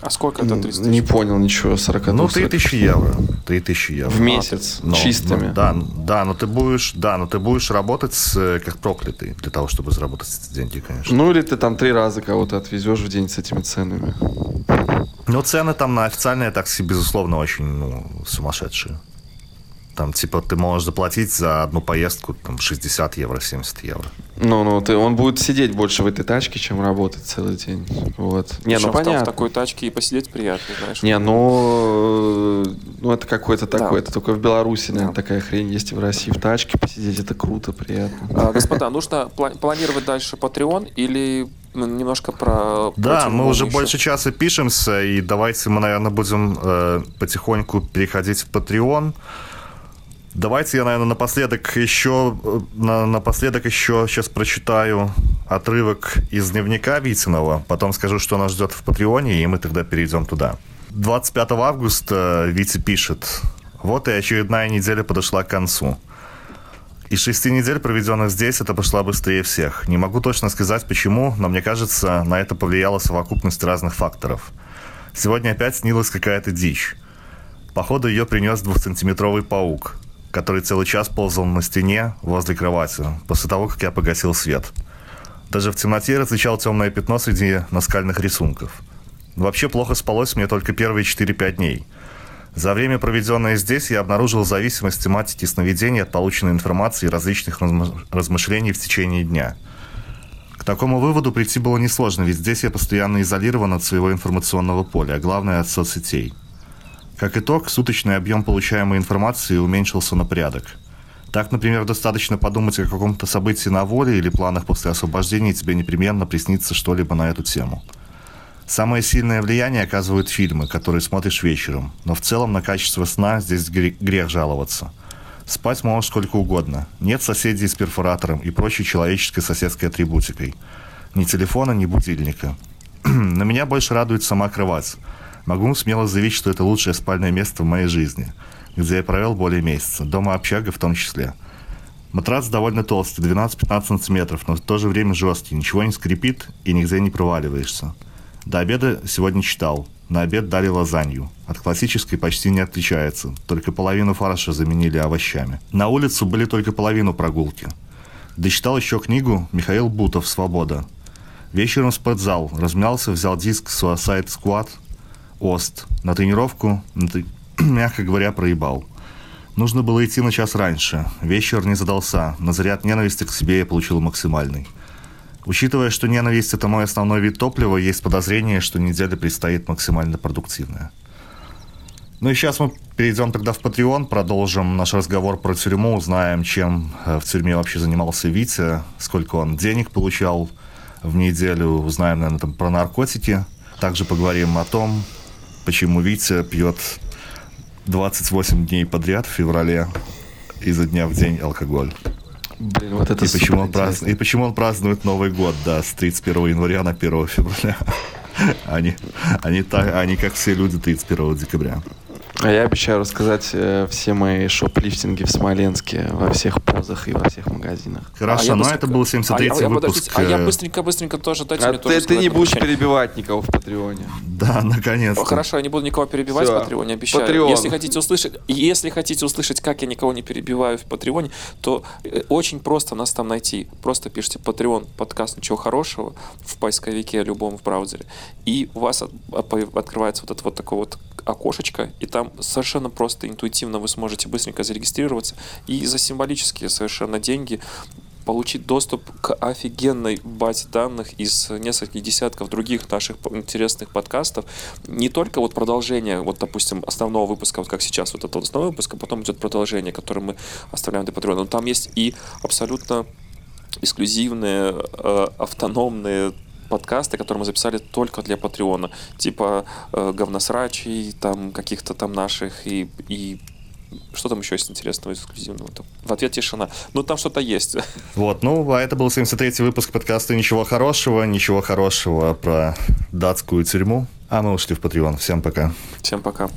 А сколько это 30
Не понял ничего, 40
Ну, 3000 евро. 3000 евро.
В месяц, но, чистыми.
Но, да, да, но ты будешь, да, но ты будешь работать с, как проклятый для того, чтобы заработать эти деньги, конечно.
Ну, или ты там три раза кого-то отвезешь в день с этими ценами.
Ну, цены там на официальные такси, безусловно, очень ну, сумасшедшие. Там, типа, ты можешь заплатить за одну поездку там, 60 евро, 70 евро.
Ну, ну, ты, он будет сидеть больше в этой тачке, чем работать целый день. Вот.
Не, ну понятно. в такой тачке и посидеть приятно, знаешь.
Не, ну, Ну, это какой-то такой,
Да.
это только в Беларуси, наверное,
Да.
такая хрень есть и в России. В тачке посидеть, это круто, приятно.
А, Господа, нужно пла- планировать дальше Patreon или м, немножко про...
Да, мы уже
еще?
больше часа пишемся, и давайте мы, наверное, будем э, потихоньку переходить в Patreon. Давайте я, наверное, напоследок еще, э, на, напоследок еще сейчас прочитаю отрывок из дневника Витинова, потом скажу, что нас ждет в Патреоне, и мы тогда перейдем туда. 25 августа Витя пишет. Вот и очередная неделя подошла к концу. Из шести недель, проведенных здесь, это пошла быстрее всех. Не могу точно сказать почему, но мне кажется, на это повлияла совокупность разных факторов. Сегодня опять снилась какая-то дичь. Походу, ее принес двухсантиметровый паук, который целый час ползал на стене возле кровати, после того, как я погасил свет. Даже в темноте я различал темное пятно среди наскальных рисунков. Вообще плохо спалось мне только первые 4-5 дней. За время, проведенное здесь, я обнаружил зависимость тематики сновидений от полученной информации и различных разм- размышлений в течение дня. К такому выводу прийти было несложно, ведь здесь я постоянно изолирован от своего информационного поля, а главное от соцсетей. Как итог, суточный объем получаемой информации уменьшился на порядок. Так, например, достаточно подумать о каком-то событии на воле или планах после освобождения, и тебе непременно приснится что-либо на эту тему. Самое сильное влияние оказывают фильмы, которые смотришь вечером, но в целом на качество сна здесь гре- грех жаловаться. Спать можешь сколько угодно. Нет соседей с перфоратором и прочей человеческой соседской атрибутикой. Ни телефона, ни будильника. На меня больше радует сама кровать. Могу смело заявить, что это лучшее спальное место в моей жизни, где я провел более месяца, дома общага в том числе. Матрас довольно толстый, 12-15 сантиметров, но в то же время жесткий, ничего не скрипит и нигде не проваливаешься. До обеда сегодня читал. На обед дали лазанью. От классической почти не отличается, только половину фарша заменили овощами. На улицу были только половину прогулки. Дочитал еще книгу Михаил Бутов «Свобода». Вечером в спортзал, размялся, взял диск Suicide Squad, Ост. На тренировку, мягко говоря, проебал. Нужно было идти на час раньше. Вечер не задался. На заряд ненависти к себе я получил максимальный. Учитывая, что ненависть – это мой основной вид топлива, есть подозрение, что неделя предстоит максимально продуктивная. Ну и сейчас мы перейдем тогда в Patreon, продолжим наш разговор про тюрьму, узнаем, чем э, в тюрьме вообще занимался Витя, сколько он денег получал в неделю, узнаем, наверное, там про наркотики. Также поговорим о том, почему Витя пьет 28 дней подряд в феврале изо дня в день алкоголь.
Блин, вот это
И почему, он празднует, и почему он празднует Новый год, да, с 31 января на 1 февраля. Они, они, так, они как все люди 31 декабря.
А я обещаю рассказать э, все мои шоплифтинги в Смоленске во всех позах и во всех магазинах.
Хорошо,
А
но
быстренько-
это был 73-й
а а
выпуск.
а я
э,
быстренько-быстренько тоже, дайте
А
мне тоже
ты, ты
сказать
не будешь
прощание.
перебивать никого в Патреоне.
Да, наконец-то.
Хорошо, я не буду никого перебивать
Всё.
в Патреоне, обещаю.
Патреон.
Если хотите услышать, если хотите услышать, как я никого не перебиваю в Патреоне, то э, очень просто нас там найти. Просто пишите Patreon подкаст ничего хорошего в поисковике любом в браузере, и у вас от- от- открывается вот это вот такое вот окошечко, и там совершенно просто интуитивно вы сможете быстренько зарегистрироваться и за символические совершенно деньги получить доступ к офигенной базе данных из нескольких десятков других наших интересных подкастов. Не только вот продолжение, вот, допустим, основного выпуска, вот как сейчас, вот это вот основной выпуск, а потом идет продолжение, которое мы оставляем для Patreon. Но там есть и абсолютно эксклюзивные, э, автономные подкасты, которые мы записали только для Патреона. Типа э, говносрачей, там каких-то там наших и, и что там еще есть интересного эксклюзивного? В ответ тишина. Ну, там что-то есть.
Вот, ну, а это был 73-й выпуск подкаста «Ничего хорошего», ничего хорошего про датскую тюрьму. А мы ушли в Patreon. Всем пока.
Всем пока.